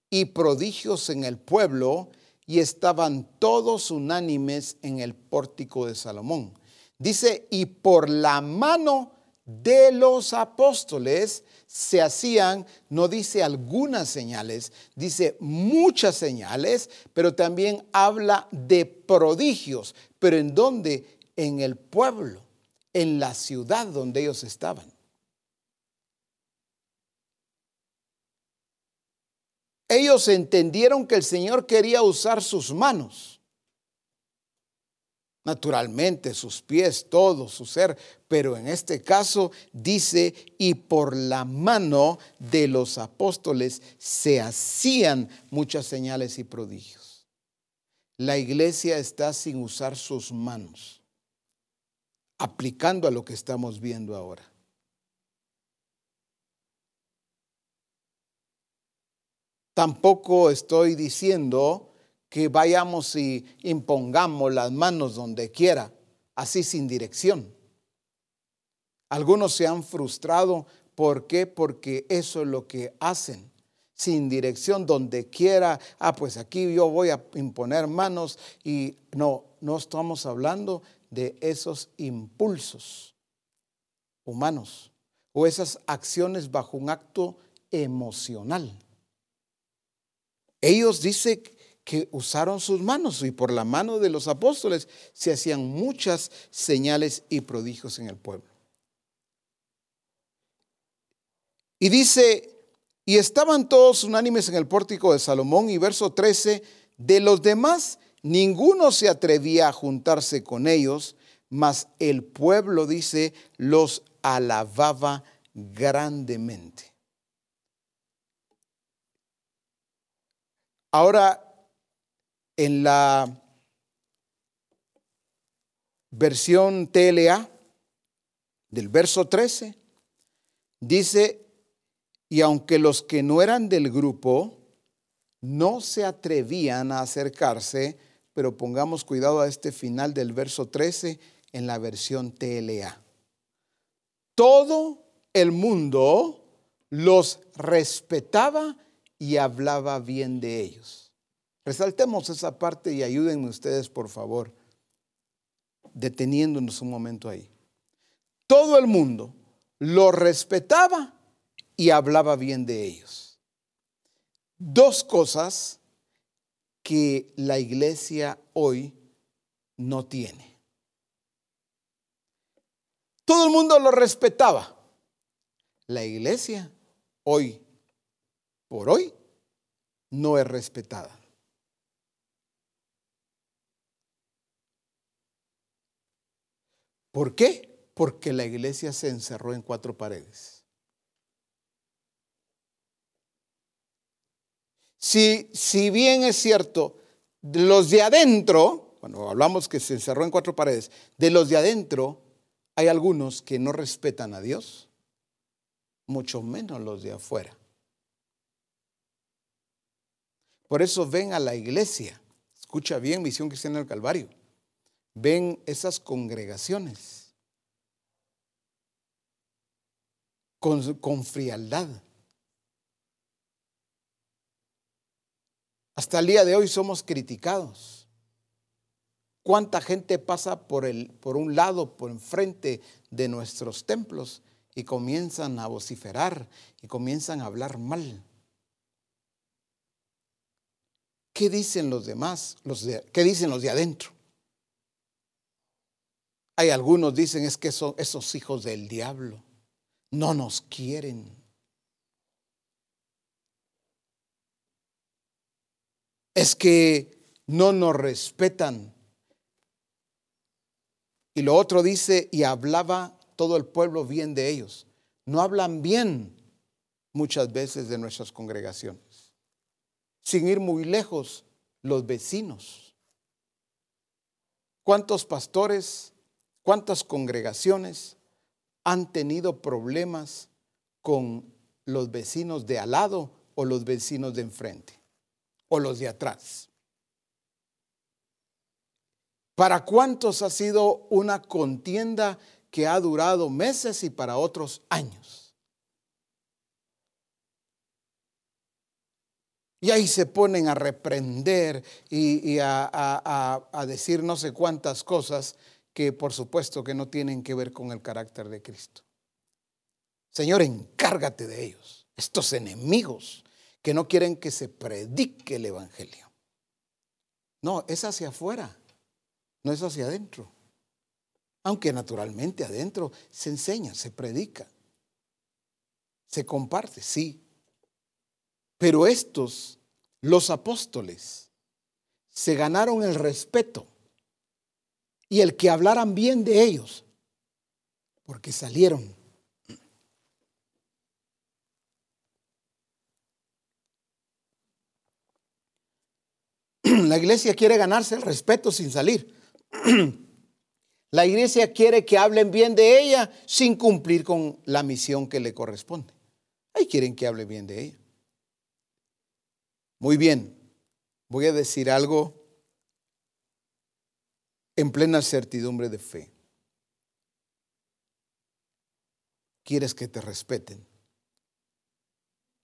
y prodigios en el pueblo y estaban todos unánimes en el pórtico de Salomón. Dice, y por la mano de los apóstoles se hacían, no dice algunas señales, dice muchas señales, pero también habla de prodigios. ¿Pero en dónde? En el pueblo, en la ciudad donde ellos estaban. Ellos entendieron que el Señor quería usar sus manos, naturalmente sus pies, todo su ser, pero en este caso dice, y por la mano de los apóstoles se hacían muchas señales y prodigios. La iglesia está sin usar sus manos, aplicando a lo que estamos viendo ahora. Tampoco estoy diciendo que vayamos y impongamos las manos donde quiera, así sin dirección. Algunos se han frustrado. ¿Por qué? Porque eso es lo que hacen. Sin dirección, donde quiera. Ah, pues aquí yo voy a imponer manos. Y no, no estamos hablando de esos impulsos humanos o esas acciones bajo un acto emocional. Ellos dice que usaron sus manos y por la mano de los apóstoles se hacían muchas señales y prodigios en el pueblo. Y dice, y estaban todos unánimes en el pórtico de Salomón y verso 13, de los demás ninguno se atrevía a juntarse con ellos, mas el pueblo, dice, los alababa grandemente. Ahora, en la versión TLA, del verso 13, dice, y aunque los que no eran del grupo no se atrevían a acercarse, pero pongamos cuidado a este final del verso 13 en la versión TLA. Todo el mundo los respetaba y hablaba bien de ellos. Resaltemos esa parte y ayúdenme ustedes, por favor, deteniéndonos un momento ahí. Todo el mundo los respetaba y hablaba bien de ellos. Dos cosas que la iglesia hoy no tiene. Todo el mundo lo respetaba. La iglesia hoy, por hoy, no es respetada. ¿Por qué? Porque la iglesia se encerró en cuatro paredes. Si, si bien es cierto, los de adentro, cuando hablamos que se encerró en cuatro paredes, de los de adentro hay algunos que no respetan a Dios, mucho menos los de afuera. Por eso ven a la iglesia, escucha bien, Misión Cristiana del Calvario, ven esas congregaciones con, frialdad Hasta el día de hoy somos criticados. ¿Cuánta gente pasa por, el, por un lado, por enfrente de nuestros templos y comienzan a vociferar y comienzan a hablar mal? ¿Qué dicen los demás? ¿Qué dicen los de adentro? Hay algunos dicen es que son esos hijos del diablo no nos quieren. es que no nos respetan. Y lo otro dice, y hablaba todo el pueblo bien de ellos. No hablan bien muchas veces de nuestras congregaciones. Sin ir muy lejos, los vecinos. ¿Cuántos pastores, cuántas congregaciones han tenido problemas con los vecinos de al lado o los vecinos de enfrente? o los de atrás. ¿Para cuántos ha sido una contienda que ha durado meses y para otros años? Y ahí se ponen a reprender y, a, decir no sé cuántas cosas que por supuesto que no tienen que ver con el carácter de Cristo. Señor, encárgate de ellos, estos enemigos que no quieren que se predique el Evangelio. No, es hacia afuera, no es hacia adentro. Aunque naturalmente adentro se enseña, se predica, se comparte, sí. Pero estos, los apóstoles, se ganaron el respeto y el que hablaran bien de ellos, porque salieron <clears throat> La iglesia quiere ganarse el respeto sin salir. <clears throat> La iglesia quiere que hablen bien de ella sin cumplir con la misión que le corresponde. Ahí quieren que hable bien de ella. Muy bien, voy a decir algo en plena certidumbre de fe. ¿Quieres que te respeten?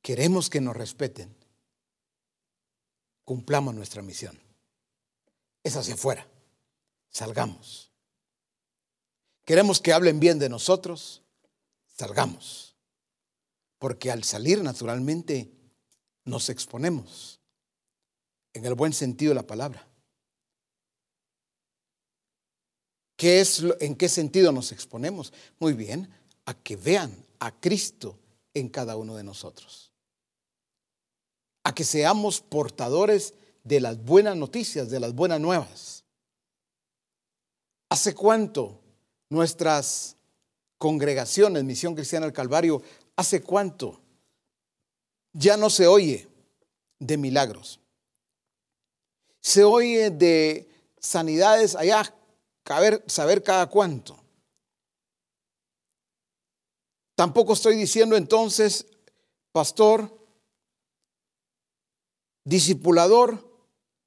Queremos que nos respeten cumplamos nuestra misión. Es hacia afuera. Salgamos. Queremos que hablen bien de nosotros. Salgamos. Porque al salir naturalmente nos exponemos. En el buen sentido de la palabra. ¿Qué es, ¿En qué sentido nos exponemos? Muy bien, a que vean a Cristo en cada uno de nosotros a que seamos portadores de las buenas noticias, de las buenas nuevas. ¿Hace cuánto nuestras congregaciones, Misión Cristiana del Calvario, hace cuánto ya no se oye de milagros? Se oye de sanidades allá, saber, cada cuánto. Tampoco estoy diciendo entonces, pastor, discipulador,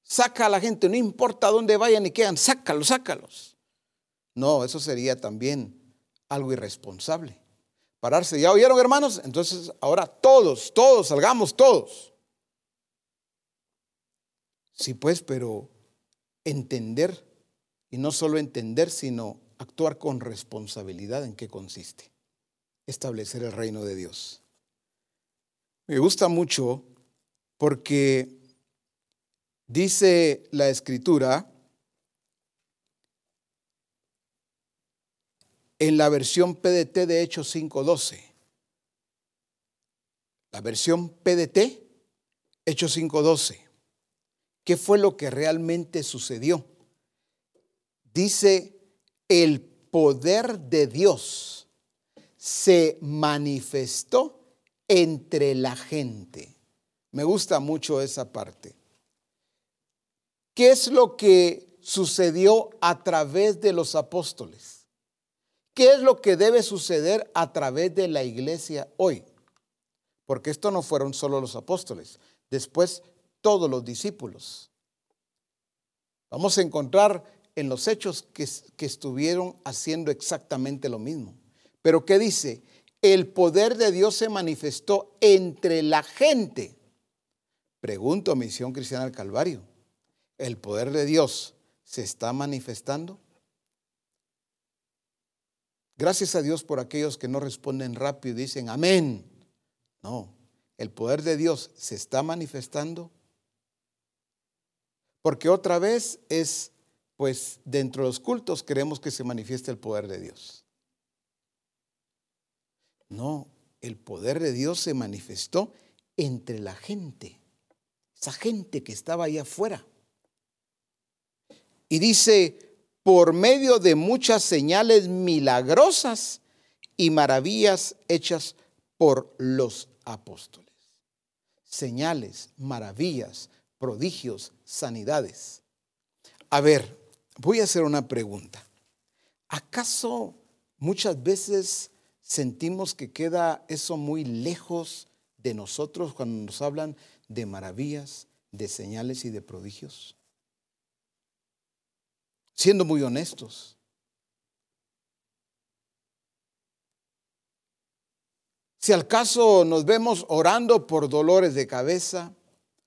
saca a la gente, no importa dónde vayan y quedan, sácalos, sácalos. No, eso sería también algo irresponsable. Pararse, ¿ya oyeron hermanos? Entonces ahora todos, todos, salgamos todos. Sí, pues, pero entender, y no solo entender, sino actuar con responsabilidad en qué consiste. Establecer el reino de Dios. Me gusta mucho porque dice la escritura en la versión PDT de Hechos 5.12. La versión PDT, Hechos 5.12. ¿Qué fue lo que realmente sucedió? Dice, el poder de Dios se manifestó entre la gente. Me gusta mucho esa parte. ¿Qué es lo que sucedió a través de los apóstoles? ¿Qué es lo que debe suceder a través de la iglesia hoy? Porque esto no fueron solo los apóstoles, después todos los discípulos. Vamos a encontrar en los hechos que, que, estuvieron haciendo exactamente lo mismo. Pero ¿qué dice? El poder de Dios se manifestó entre la gente. Pregunto, Misión Cristiana del Calvario, ¿el poder de Dios se está manifestando? Gracias a Dios por aquellos que no responden rápido y dicen amén. No, el poder de Dios se está manifestando. Porque otra vez es, pues dentro de los cultos queremos que se manifieste el poder de Dios. No, el poder de Dios se manifestó entre la gente, esa gente que estaba ahí afuera. Y dice, por medio de muchas señales milagrosas y maravillas hechas por los apóstoles. Señales, maravillas, prodigios, sanidades. A ver, voy a hacer una pregunta. ¿Acaso muchas veces sentimos que queda eso muy lejos de nosotros cuando nos hablan de maravillas, de señales y de prodigios? siendo muy honestos. Si al caso nos vemos orando por dolores de cabeza,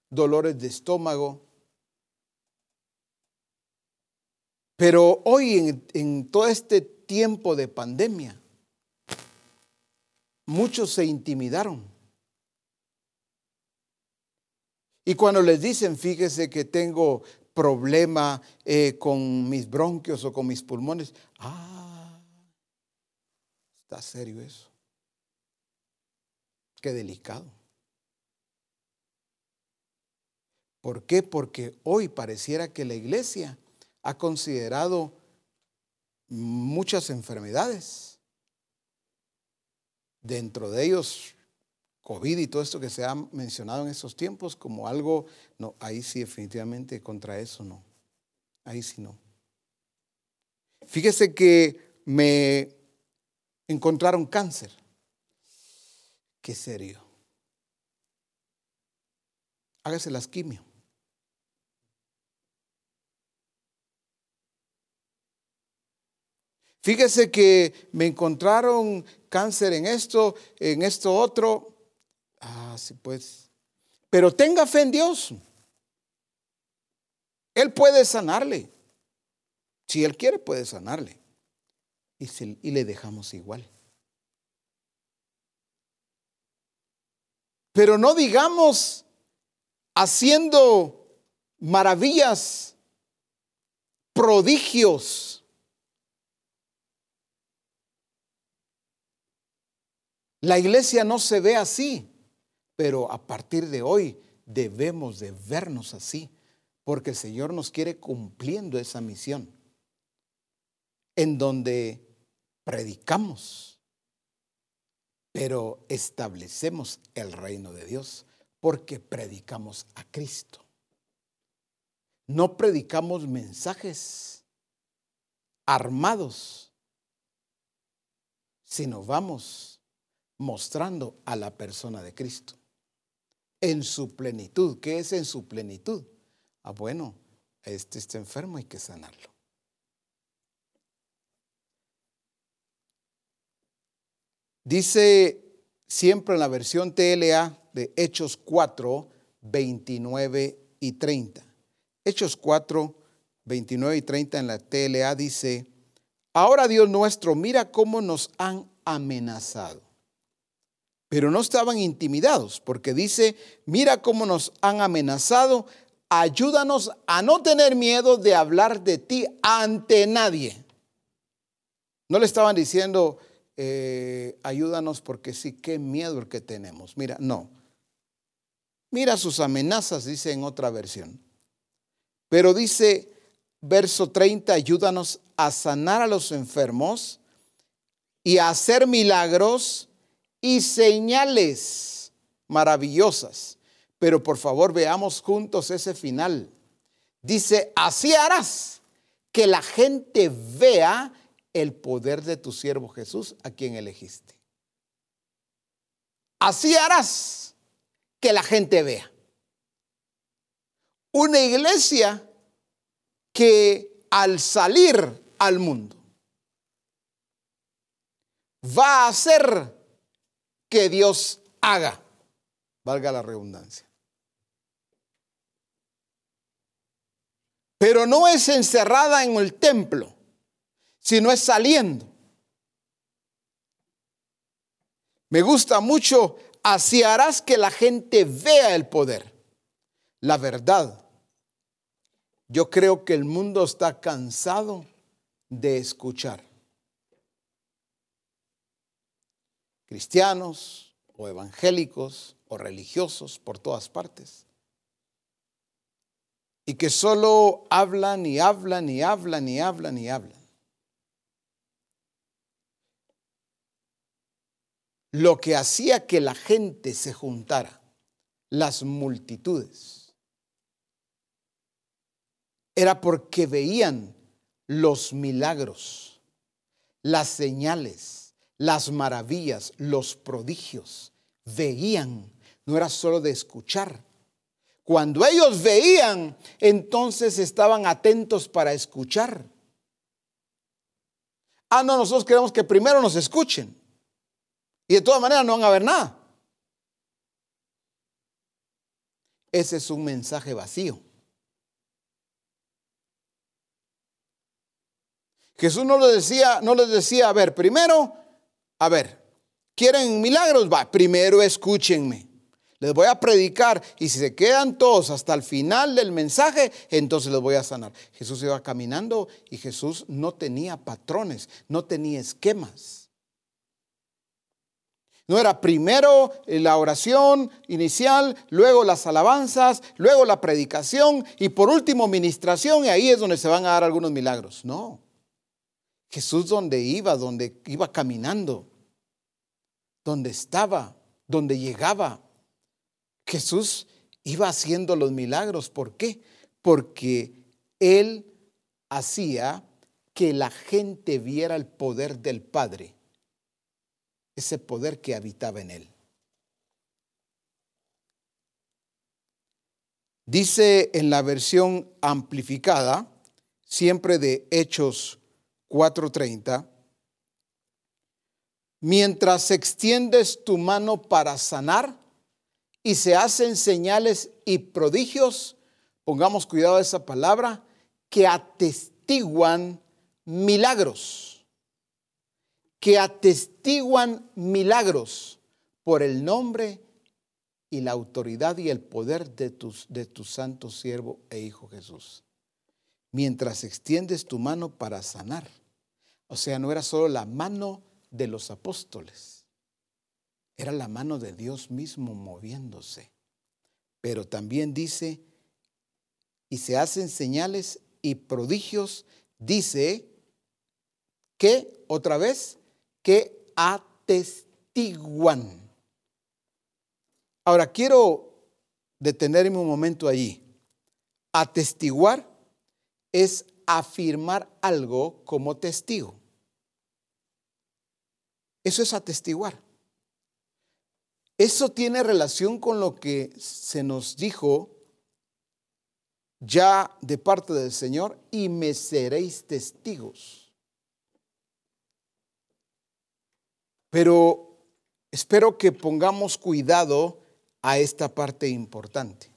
dolores de estómago, pero hoy en, todo este tiempo de pandemia, muchos se intimidaron. Y cuando les dicen, fíjese que tengo problema eh, con mis bronquios o con mis pulmones. Ah, está serio eso. Qué delicado. ¿Por qué? Porque hoy pareciera que la iglesia ha considerado muchas enfermedades. Dentro de ellos COVID y todo esto que se ha mencionado en estos tiempos como algo, no, ahí sí definitivamente contra eso no, ahí sí no. Fíjese que me encontraron cáncer. Qué serio. Hágase las quimio. Fíjese que me encontraron cáncer en esto, en esto otro. Ah, sí, pues. Pero tenga fe en Dios. Él puede sanarle. Si Él quiere, puede sanarle. Y, y le dejamos igual. Pero no digamos haciendo maravillas, prodigios. La iglesia no se ve así. Pero a partir de hoy debemos de vernos así, porque el Señor nos quiere cumpliendo esa misión, en donde predicamos, pero establecemos el reino de Dios, porque predicamos a Cristo. No predicamos mensajes armados, sino vamos mostrando a la persona de Cristo. En su plenitud. ¿Qué es en su plenitud? Ah, bueno, este está enfermo, hay que sanarlo. Dice siempre en la versión TLA de Hechos 4, 29 y 30. Hechos 4, 29 y 30 en la TLA dice, ahora Dios nuestro, mira cómo nos han amenazado. Pero no estaban intimidados, porque dice, mira cómo nos han amenazado, ayúdanos a no tener miedo de hablar de ti ante nadie. No le estaban diciendo, eh, ayúdanos porque sí, qué miedo el que tenemos. Mira, no. Mira sus amenazas, dice en otra versión. Pero dice, verso 30, ayúdanos a sanar a los enfermos y a hacer milagros y señales maravillosas. Pero por favor veamos juntos ese final. Dice, así harás que la gente vea el poder de tu siervo Jesús, a quien elegiste. Así harás que la gente vea. Una iglesia que al salir al mundo va a hacer que Dios haga, valga la redundancia. Pero no es encerrada en el templo sino es saliendo. Me gusta mucho, así harás que la gente vea el poder. La verdad, yo creo que el mundo está cansado de escuchar. Cristianos o evangélicos o religiosos por todas partes. Y que solo hablan y hablan y hablan y hablan y hablan. lo que hacía que la gente se juntara, las multitudes, era porque veían los milagros, las señales, las maravillas, los prodigios. Veían, no era solo de escuchar. Cuando ellos veían, entonces estaban atentos para escuchar. Ah, no, nosotros queremos que primero nos escuchen. Y de todas maneras no van a ver nada. Ese es un mensaje vacío. Jesús no les decía, no les decía, a ver, primero, a ver, ¿quieren milagros? Va, primero escúchenme. Les voy a predicar y si se quedan todos hasta el final del mensaje, entonces les voy a sanar. Jesús iba caminando y Jesús no tenía patrones, no tenía esquemas. No era primero la oración inicial, luego las alabanzas, luego la predicación y por último ministración y ahí es donde se van a dar algunos milagros. No. Jesús donde iba, donde iba caminando, donde estaba, donde llegaba. Jesús iba haciendo los milagros. ¿Por qué? Porque Él hacía que la gente viera el poder del Padre ese poder que habitaba en él. Dice en la versión amplificada, siempre de Hechos 4:30, mientras extiendes tu mano para sanar y se hacen señales y prodigios, pongamos cuidado a esa palabra, que atestiguan milagros que atestiguan milagros por el nombre y la autoridad y el poder de, tus, de tu santo siervo e hijo Jesús. Mientras extiendes tu mano para sanar. O sea, no era solo la mano de los apóstoles, era la mano de Dios mismo moviéndose. Pero también dice, y se hacen señales y prodigios, dice que, otra vez, que atestiguan. Ahora, quiero detenerme un momento allí. Atestiguar es afirmar algo como testigo. Eso es atestiguar. Eso tiene relación con lo que se nos dijo ya de parte del Señor y me seréis testigos. Pero espero que pongamos cuidado a esta parte importante,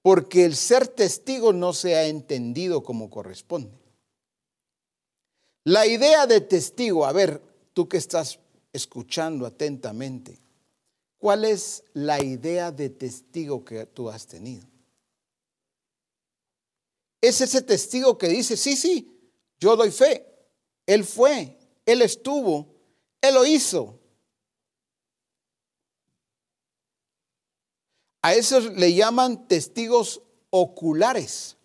porque el ser testigo no se ha entendido como corresponde. La idea de testigo, a ver, tú que estás escuchando atentamente, ¿cuál es la idea de testigo que tú has tenido? Es ese testigo que dice, sí, sí, yo doy fe, él fue, él estuvo, él lo hizo. A esos le llaman testigos oculares.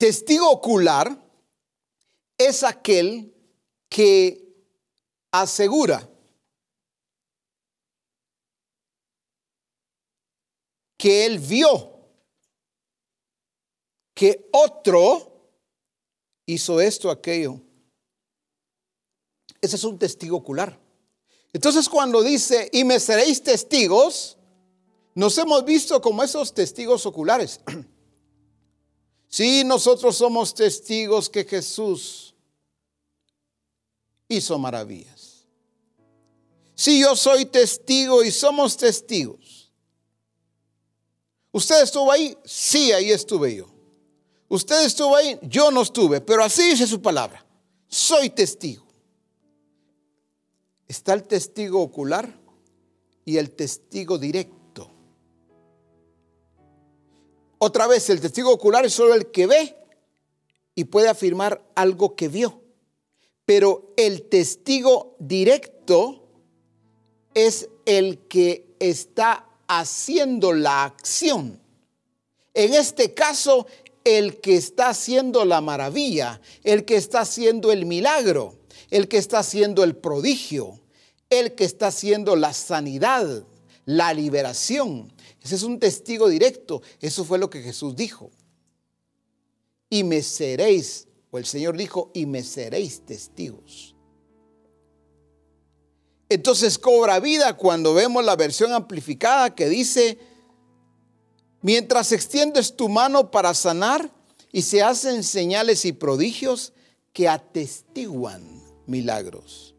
Testigo ocular es aquel que asegura que él vio que otro hizo esto, aquello. Ese es un testigo ocular. Entonces cuando dice, y me seréis testigos, nos hemos visto como esos testigos oculares. <clears throat> Sí, nosotros somos testigos que Jesús hizo maravillas. Sí, yo soy testigo y somos testigos. ¿Usted estuvo ahí? Sí, ahí estuve yo. ¿Usted estuvo ahí? Yo no estuve, pero así dice su palabra. Soy testigo. Está el testigo ocular y el testigo directo. Otra vez, el testigo ocular es solo el que ve y puede afirmar algo que vio. Pero el testigo directo es el que está haciendo la acción. En este caso, el que está haciendo la maravilla, el que está haciendo el milagro, el que está haciendo el prodigio, el que está haciendo la sanidad, la liberación, ese es un testigo directo. Eso fue lo que Jesús dijo. Y me seréis, o el Señor dijo, y me seréis testigos. Entonces cobra vida cuando vemos la versión amplificada que dice, mientras extiendes tu mano para sanar y se hacen señales y prodigios que atestiguan milagros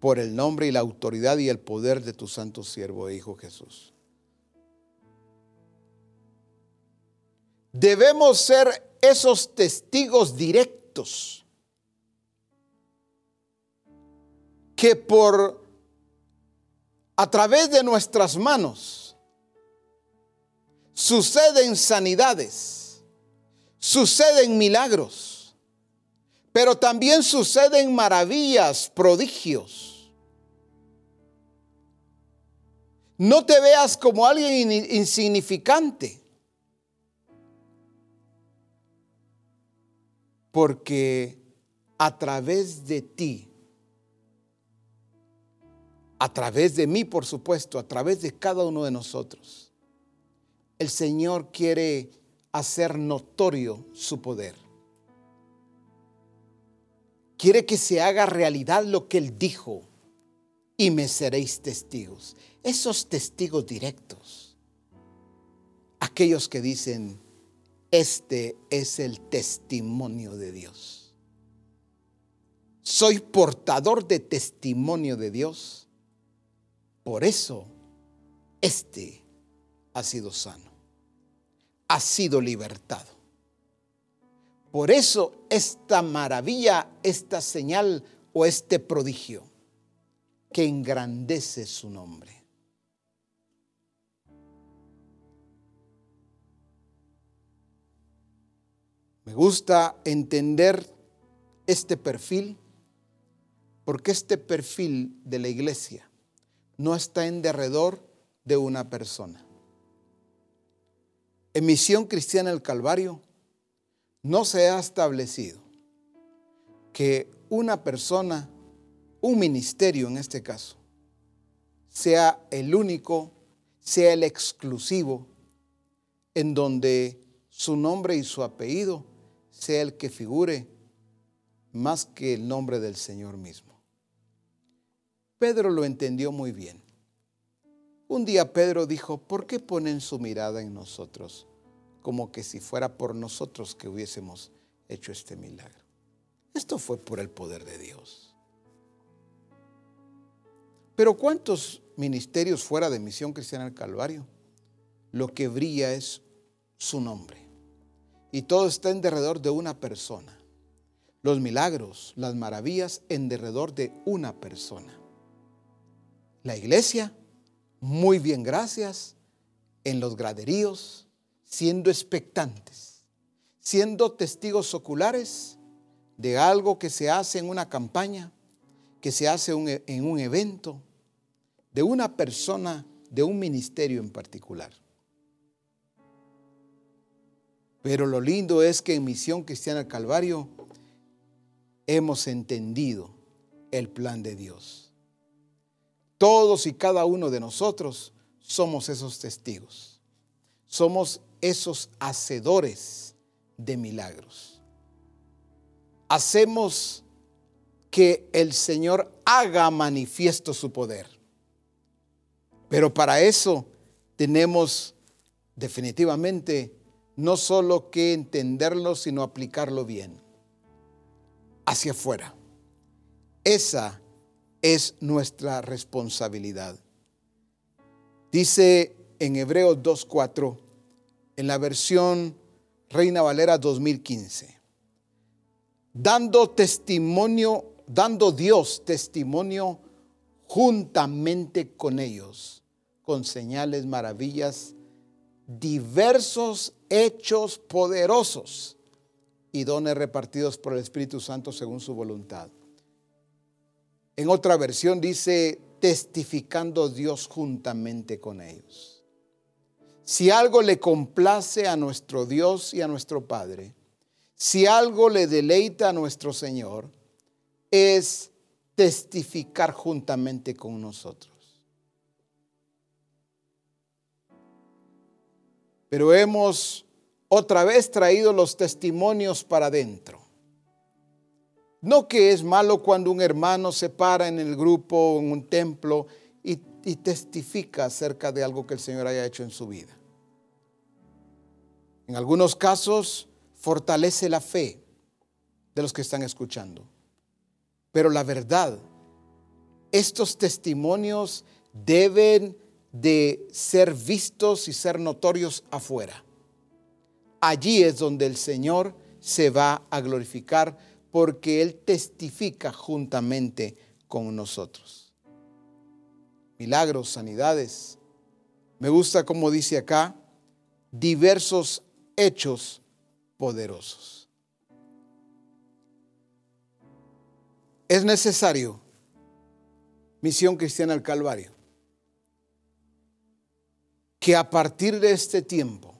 por el nombre y la autoridad y el poder de tu santo siervo e Hijo Jesús. Debemos ser esos testigos directos que por a través de nuestras manos suceden sanidades, suceden milagros, pero también suceden maravillas, prodigios No te veas como alguien insignificante. Porque a través de ti, a través de mí, por supuesto, a través de cada uno de nosotros, el Señor quiere hacer notorio su poder. Quiere que se haga realidad lo que Él dijo y me seréis testigos esos testigos directos, aquellos que dicen, este es el testimonio de Dios. Soy portador de testimonio de Dios. Por eso, este ha sido sano, ha sido libertado. Por eso esta maravilla, esta señal o este prodigio que engrandece su nombre. Me gusta entender este perfil porque este perfil de la iglesia no está en derredor de una persona. En Misión Cristiana del Calvario no se ha establecido que una persona, un ministerio en este caso, sea el único, sea el exclusivo, en donde su nombre y su apellido sea el que figure más que el nombre del Señor mismo. Pedro lo entendió muy bien. Un día Pedro dijo, ¿por qué ponen su mirada en nosotros? Como que si fuera por nosotros que hubiésemos hecho este milagro. Esto fue por el poder de Dios. Pero ¿cuántos ministerios fuera de Misión Cristiana del Calvario? Lo que brilla es su nombre. Y todo está en derredor de una persona. Los milagros, las maravillas en derredor de una persona. La iglesia muy bien, gracias, en los graderíos, siendo expectantes, siendo testigos oculares de algo que se hace en una campaña, que se hace en un evento, de una persona, de un ministerio en particular. Pero lo lindo es que en Misión Cristiana Calvario hemos entendido el plan de Dios. Todos y cada uno de nosotros somos esos testigos. Somos esos hacedores de milagros. Hacemos que el Señor haga manifiesto su poder. Pero para eso tenemos definitivamente no solo que entenderlo, sino aplicarlo bien hacia afuera. Esa es nuestra responsabilidad. Dice en Hebreos 2.4, en la versión Reina Valera 2015, dando testimonio, dando Dios testimonio juntamente con ellos, con señales, maravillas, diversos hechos poderosos y dones repartidos por el Espíritu Santo según su voluntad. En otra versión dice, testificando Dios juntamente con ellos. Si algo le complace a nuestro Dios y a nuestro Padre, si algo le deleita a nuestro Señor, es testificar juntamente con nosotros. Pero hemos otra vez traído los testimonios para adentro. No que es malo cuando un hermano se para en el grupo, en un templo, y, testifica acerca de algo que el Señor haya hecho en su vida. En algunos casos fortalece la fe de los que están escuchando. Pero la verdad, estos testimonios deben de ser vistos y ser notorios afuera. Allí es donde el Señor se va a glorificar porque Él testifica juntamente con nosotros. Milagros, sanidades. Me gusta como dice acá, diversos hechos poderosos. Es necesario misión cristiana al Calvario que a partir de este tiempo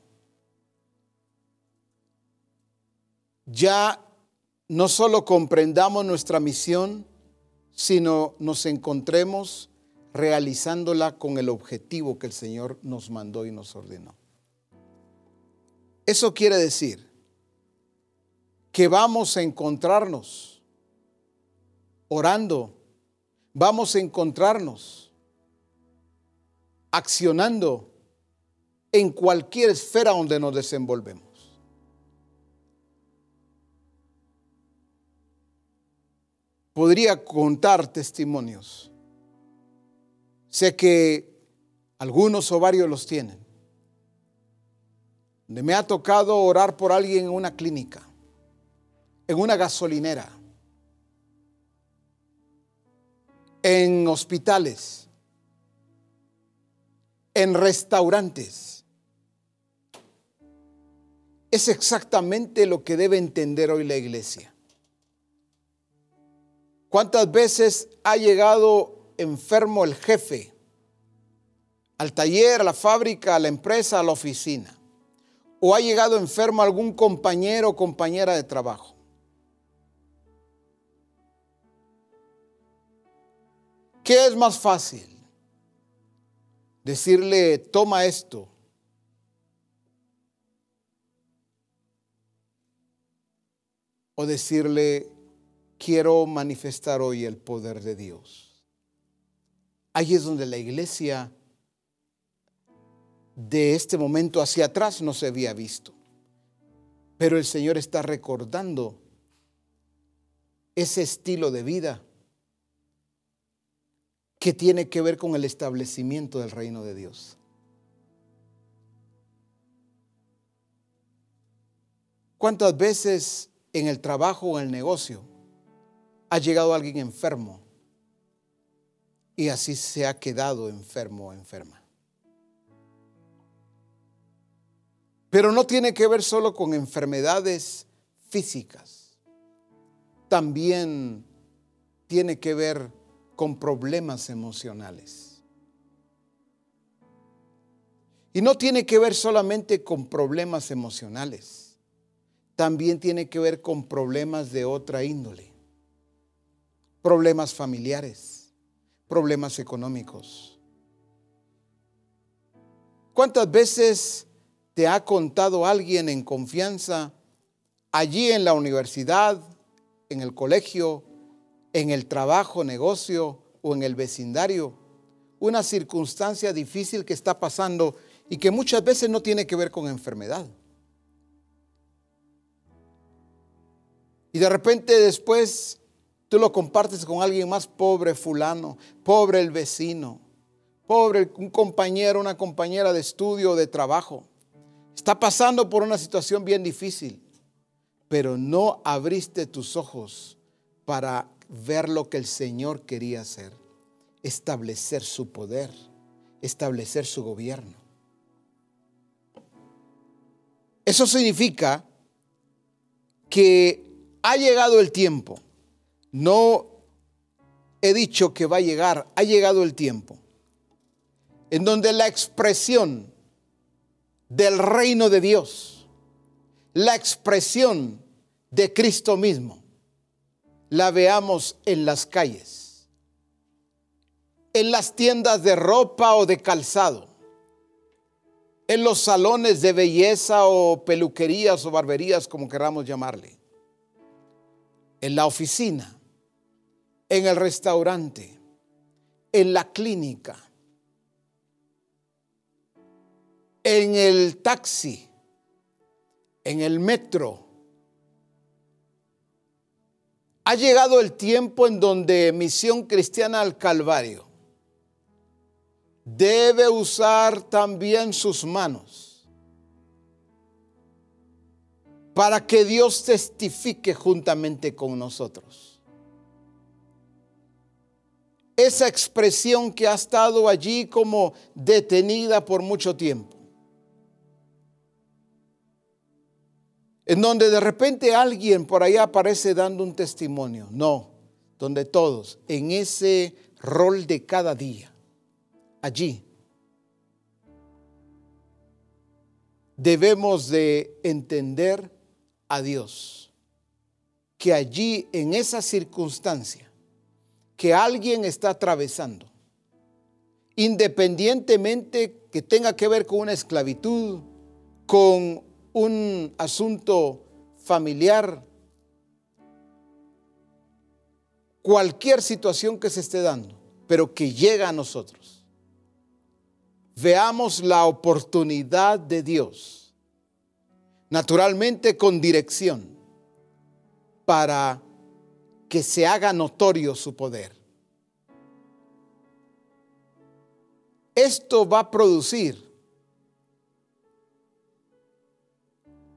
ya no solo comprendamos nuestra misión, sino nos encontremos realizándola con el objetivo que el Señor nos mandó y nos ordenó. Eso quiere decir que vamos a encontrarnos orando, vamos a encontrarnos accionando en cualquier esfera donde nos desenvolvemos. podría contar testimonios. Sé que algunos o varios los tienen. Donde me ha tocado orar por alguien en una clínica, en una gasolinera, en hospitales, en restaurantes. Es exactamente lo que debe entender hoy la iglesia. ¿Cuántas veces ha llegado enfermo el jefe al taller, a la fábrica, a la empresa, a la oficina? ¿O ha llegado enfermo algún compañero o compañera de trabajo? ¿Qué es más fácil? Decirle, toma esto. O decirle, quiero manifestar hoy el poder de Dios. Ahí es donde la iglesia de este momento hacia atrás no se había visto. Pero el Señor está recordando ese estilo de vida que tiene que ver con el establecimiento del reino de Dios. ¿Cuántas veces en el trabajo o en el negocio ha llegado alguien enfermo y así se ha quedado enfermo o enferma? Pero no tiene que ver solo con enfermedades físicas, también tiene que ver con problemas emocionales. Y no tiene que ver solamente con problemas emocionales también tiene que ver con problemas de otra índole. Problemas familiares, problemas económicos. ¿Cuántas veces te ha contado alguien en confianza allí en la universidad, en el colegio, en el trabajo, negocio o en el vecindario, una circunstancia difícil que está pasando y que muchas veces no tiene que ver con enfermedad? Y de repente después tú lo compartes con alguien más pobre, fulano, pobre el vecino, pobre un compañero, una compañera de estudio o de trabajo. Está pasando por una situación bien difícil, pero no abriste tus ojos para ver lo que el Señor quería hacer, establecer su poder, establecer su gobierno. Eso significa que ha llegado el tiempo. No he dicho que va a llegar, ha llegado el tiempo en donde la expresión del reino de Dios, la expresión de Cristo mismo, la veamos en las calles, en las tiendas de ropa o de calzado, en los salones de belleza o peluquerías o barberías, como queramos llamarle en la oficina, en el restaurante, en la clínica, en el taxi, en el metro. Ha llegado el tiempo en donde Misión Cristiana al Calvario debe usar también sus manos para que Dios testifique juntamente con nosotros. Esa expresión que ha estado allí como detenida por mucho tiempo. En donde de repente alguien por allá aparece dando un testimonio. No, donde todos, en ese rol de cada día, allí, debemos de entender a Dios que allí en esa circunstancia que alguien está atravesando, independientemente que tenga que ver con una esclavitud, con un asunto familiar, cualquier situación que se esté dando, pero que llega a nosotros. Veamos la oportunidad de Dios naturalmente con dirección, para que se haga notorio su poder. Esto va a producir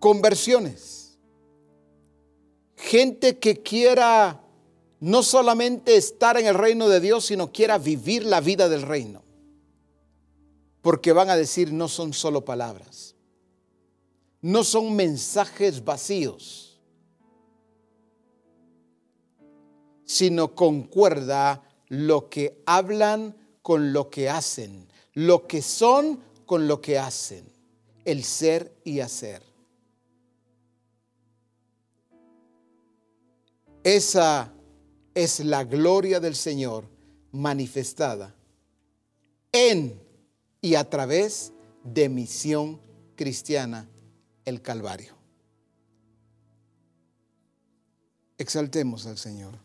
conversiones. Gente que quiera no solamente estar en el reino de Dios, sino quiera vivir la vida del reino. Porque van a decir, no son solo palabras no son mensajes vacíos, sino concuerda lo que hablan con lo que hacen, lo que son con lo que hacen, el ser y hacer. Esa es la gloria del Señor manifestada en y a través de misión cristiana el Calvario. Exaltemos al Señor.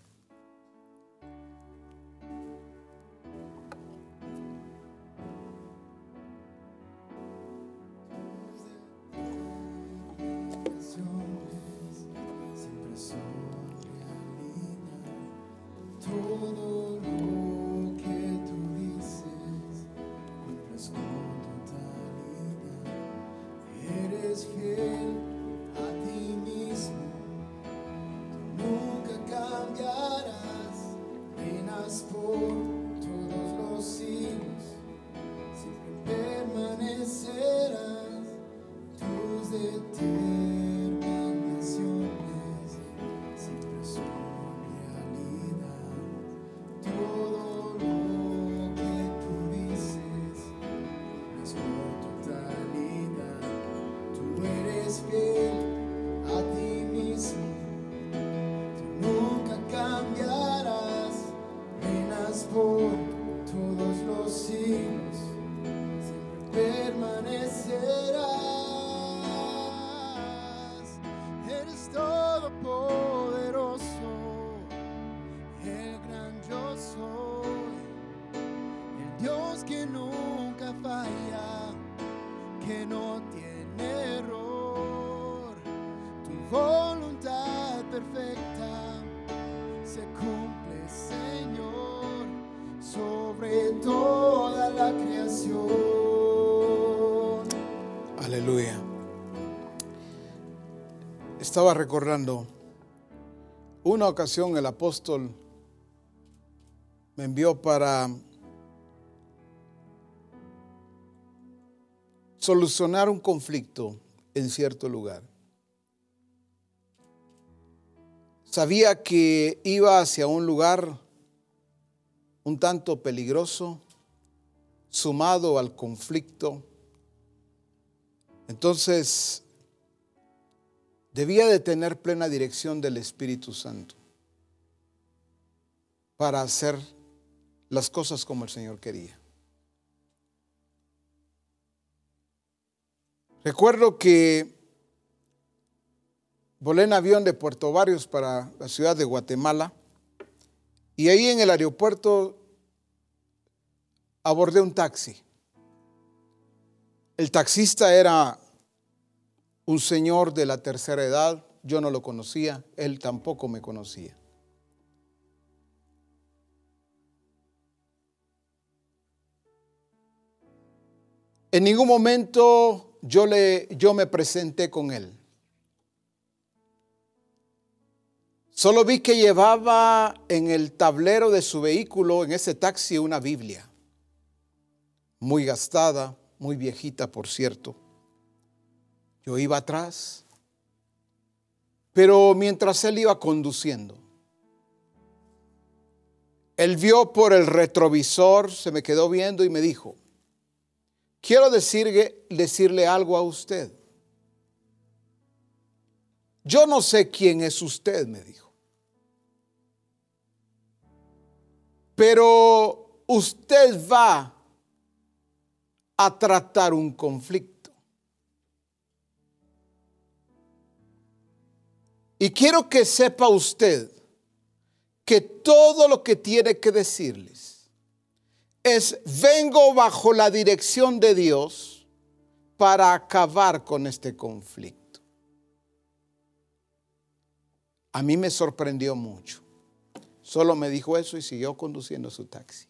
Estaba recordando, una ocasión el apóstol me envió para solucionar un conflicto en cierto lugar. Sabía que iba hacia un lugar un tanto peligroso, sumado al conflicto. Entonces debía de tener plena dirección del Espíritu Santo para hacer las cosas como el Señor quería. Recuerdo que volé en avión de Puerto Barrios para la ciudad de Guatemala y ahí en el aeropuerto abordé un taxi. El taxista era un señor de la tercera edad, yo no lo conocía, él tampoco me conocía. En ningún momento yo, le, yo me presenté con él. Solo vi que llevaba en el tablero de su vehículo, en ese taxi, una Biblia. Muy gastada, muy viejita, por cierto. Yo iba atrás, pero mientras él iba conduciendo, él vio por el retrovisor, se me quedó viendo y me dijo, quiero decirle, decirle algo a usted. Yo no sé quién es usted, me dijo. Pero usted va a tratar un conflicto. Y quiero que sepa usted que todo lo que tiene que decirles es, vengo bajo la dirección de Dios para acabar con este conflicto. A mí me sorprendió mucho. Solo me dijo eso y siguió conduciendo su taxi.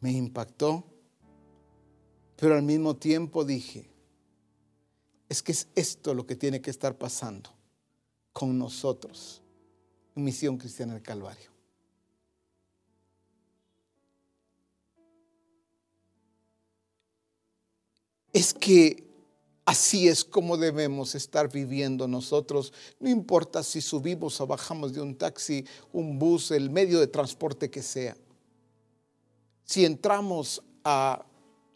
Me impactó, pero al mismo tiempo dije, es que es esto lo que tiene que estar pasando con nosotros en Misión Cristiana del Calvario. Es que así es como debemos estar viviendo nosotros. No importa si subimos o bajamos de un taxi, un bus, el medio de transporte que sea. Si entramos a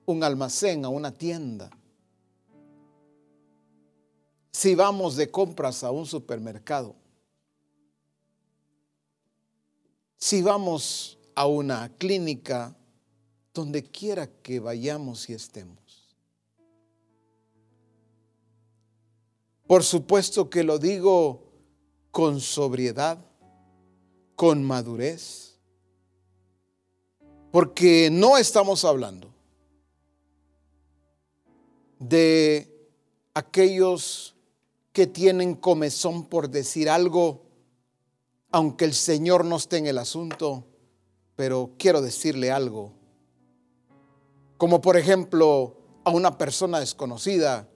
un almacén, a una tienda, si vamos de compras a un supermercado, si vamos a una clínica, donde quiera que vayamos y estemos. Por supuesto que lo digo con sobriedad, con madurez, porque no estamos hablando de aquellos que tienen comezón por decir algo, aunque el Señor no esté en el asunto, pero quiero decirle algo. Como por ejemplo a una persona desconocida,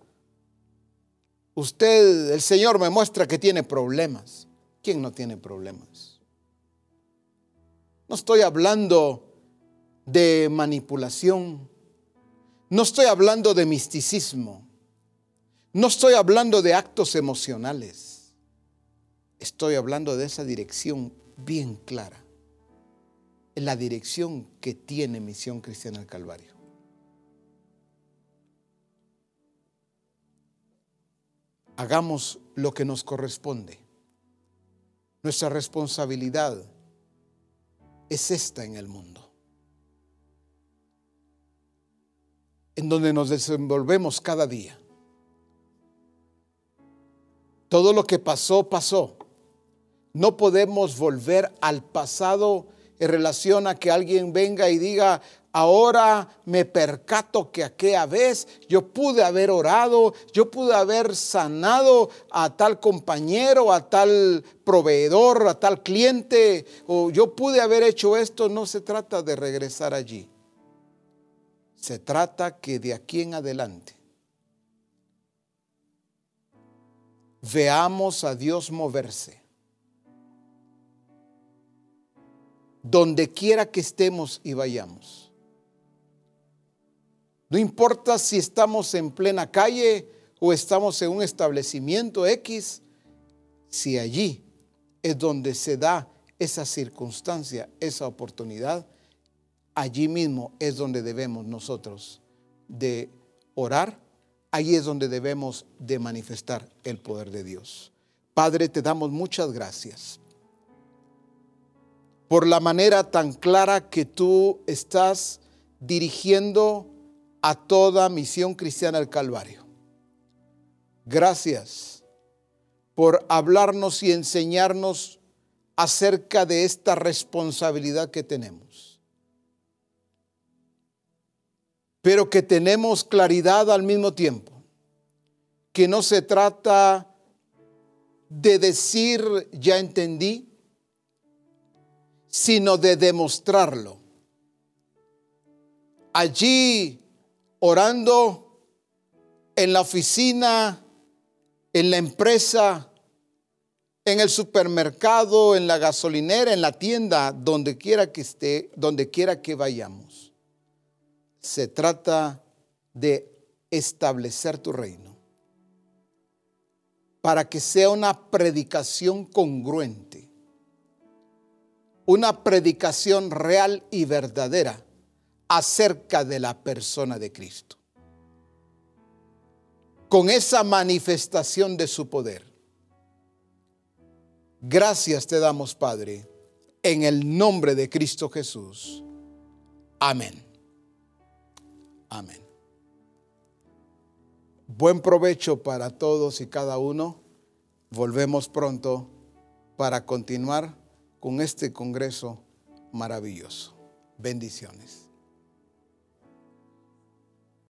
usted, el Señor me muestra que tiene problemas. ¿Quién no tiene problemas? No estoy hablando de manipulación, no estoy hablando de misticismo. No estoy hablando de actos emocionales. Estoy hablando de esa dirección bien clara. La dirección que tiene Misión Cristiana del Calvario. Hagamos lo que nos corresponde. Nuestra responsabilidad es esta en el mundo. En donde nos desenvolvemos cada día todo lo que pasó, pasó. No podemos volver al pasado en relación a que alguien venga y diga, ahora me percato que aquella vez yo pude haber orado, yo pude haber sanado a tal compañero, a tal proveedor, a tal cliente, o yo pude haber hecho esto. No se trata de regresar allí. Se trata que de aquí en adelante veamos a Dios moverse. Donde quiera que estemos y vayamos. No importa si estamos en plena calle o estamos en un establecimiento X, si allí es donde se da esa circunstancia, esa oportunidad, allí mismo es donde debemos nosotros de orar ahí es donde debemos de manifestar el poder de Dios. Padre, te damos muchas gracias por la manera tan clara que tú estás dirigiendo a toda misión cristiana al Calvario. Gracias por hablarnos y enseñarnos acerca de esta responsabilidad que tenemos. Pero que tenemos claridad al mismo tiempo, que no se trata de decir ya entendí, sino de demostrarlo. Allí orando en la oficina, en la empresa, en el supermercado, en la gasolinera, en la tienda, donde quiera que esté, donde quiera que vayamos se trata de establecer tu reino para que sea una predicación congruente, una predicación real y verdadera acerca de la persona de Cristo. Con esa manifestación de su poder. Gracias te damos, Padre, en el nombre de Cristo Jesús. Amén. Amén. Buen provecho para todos y cada uno. Volvemos pronto para continuar con este Congreso maravilloso. Bendiciones.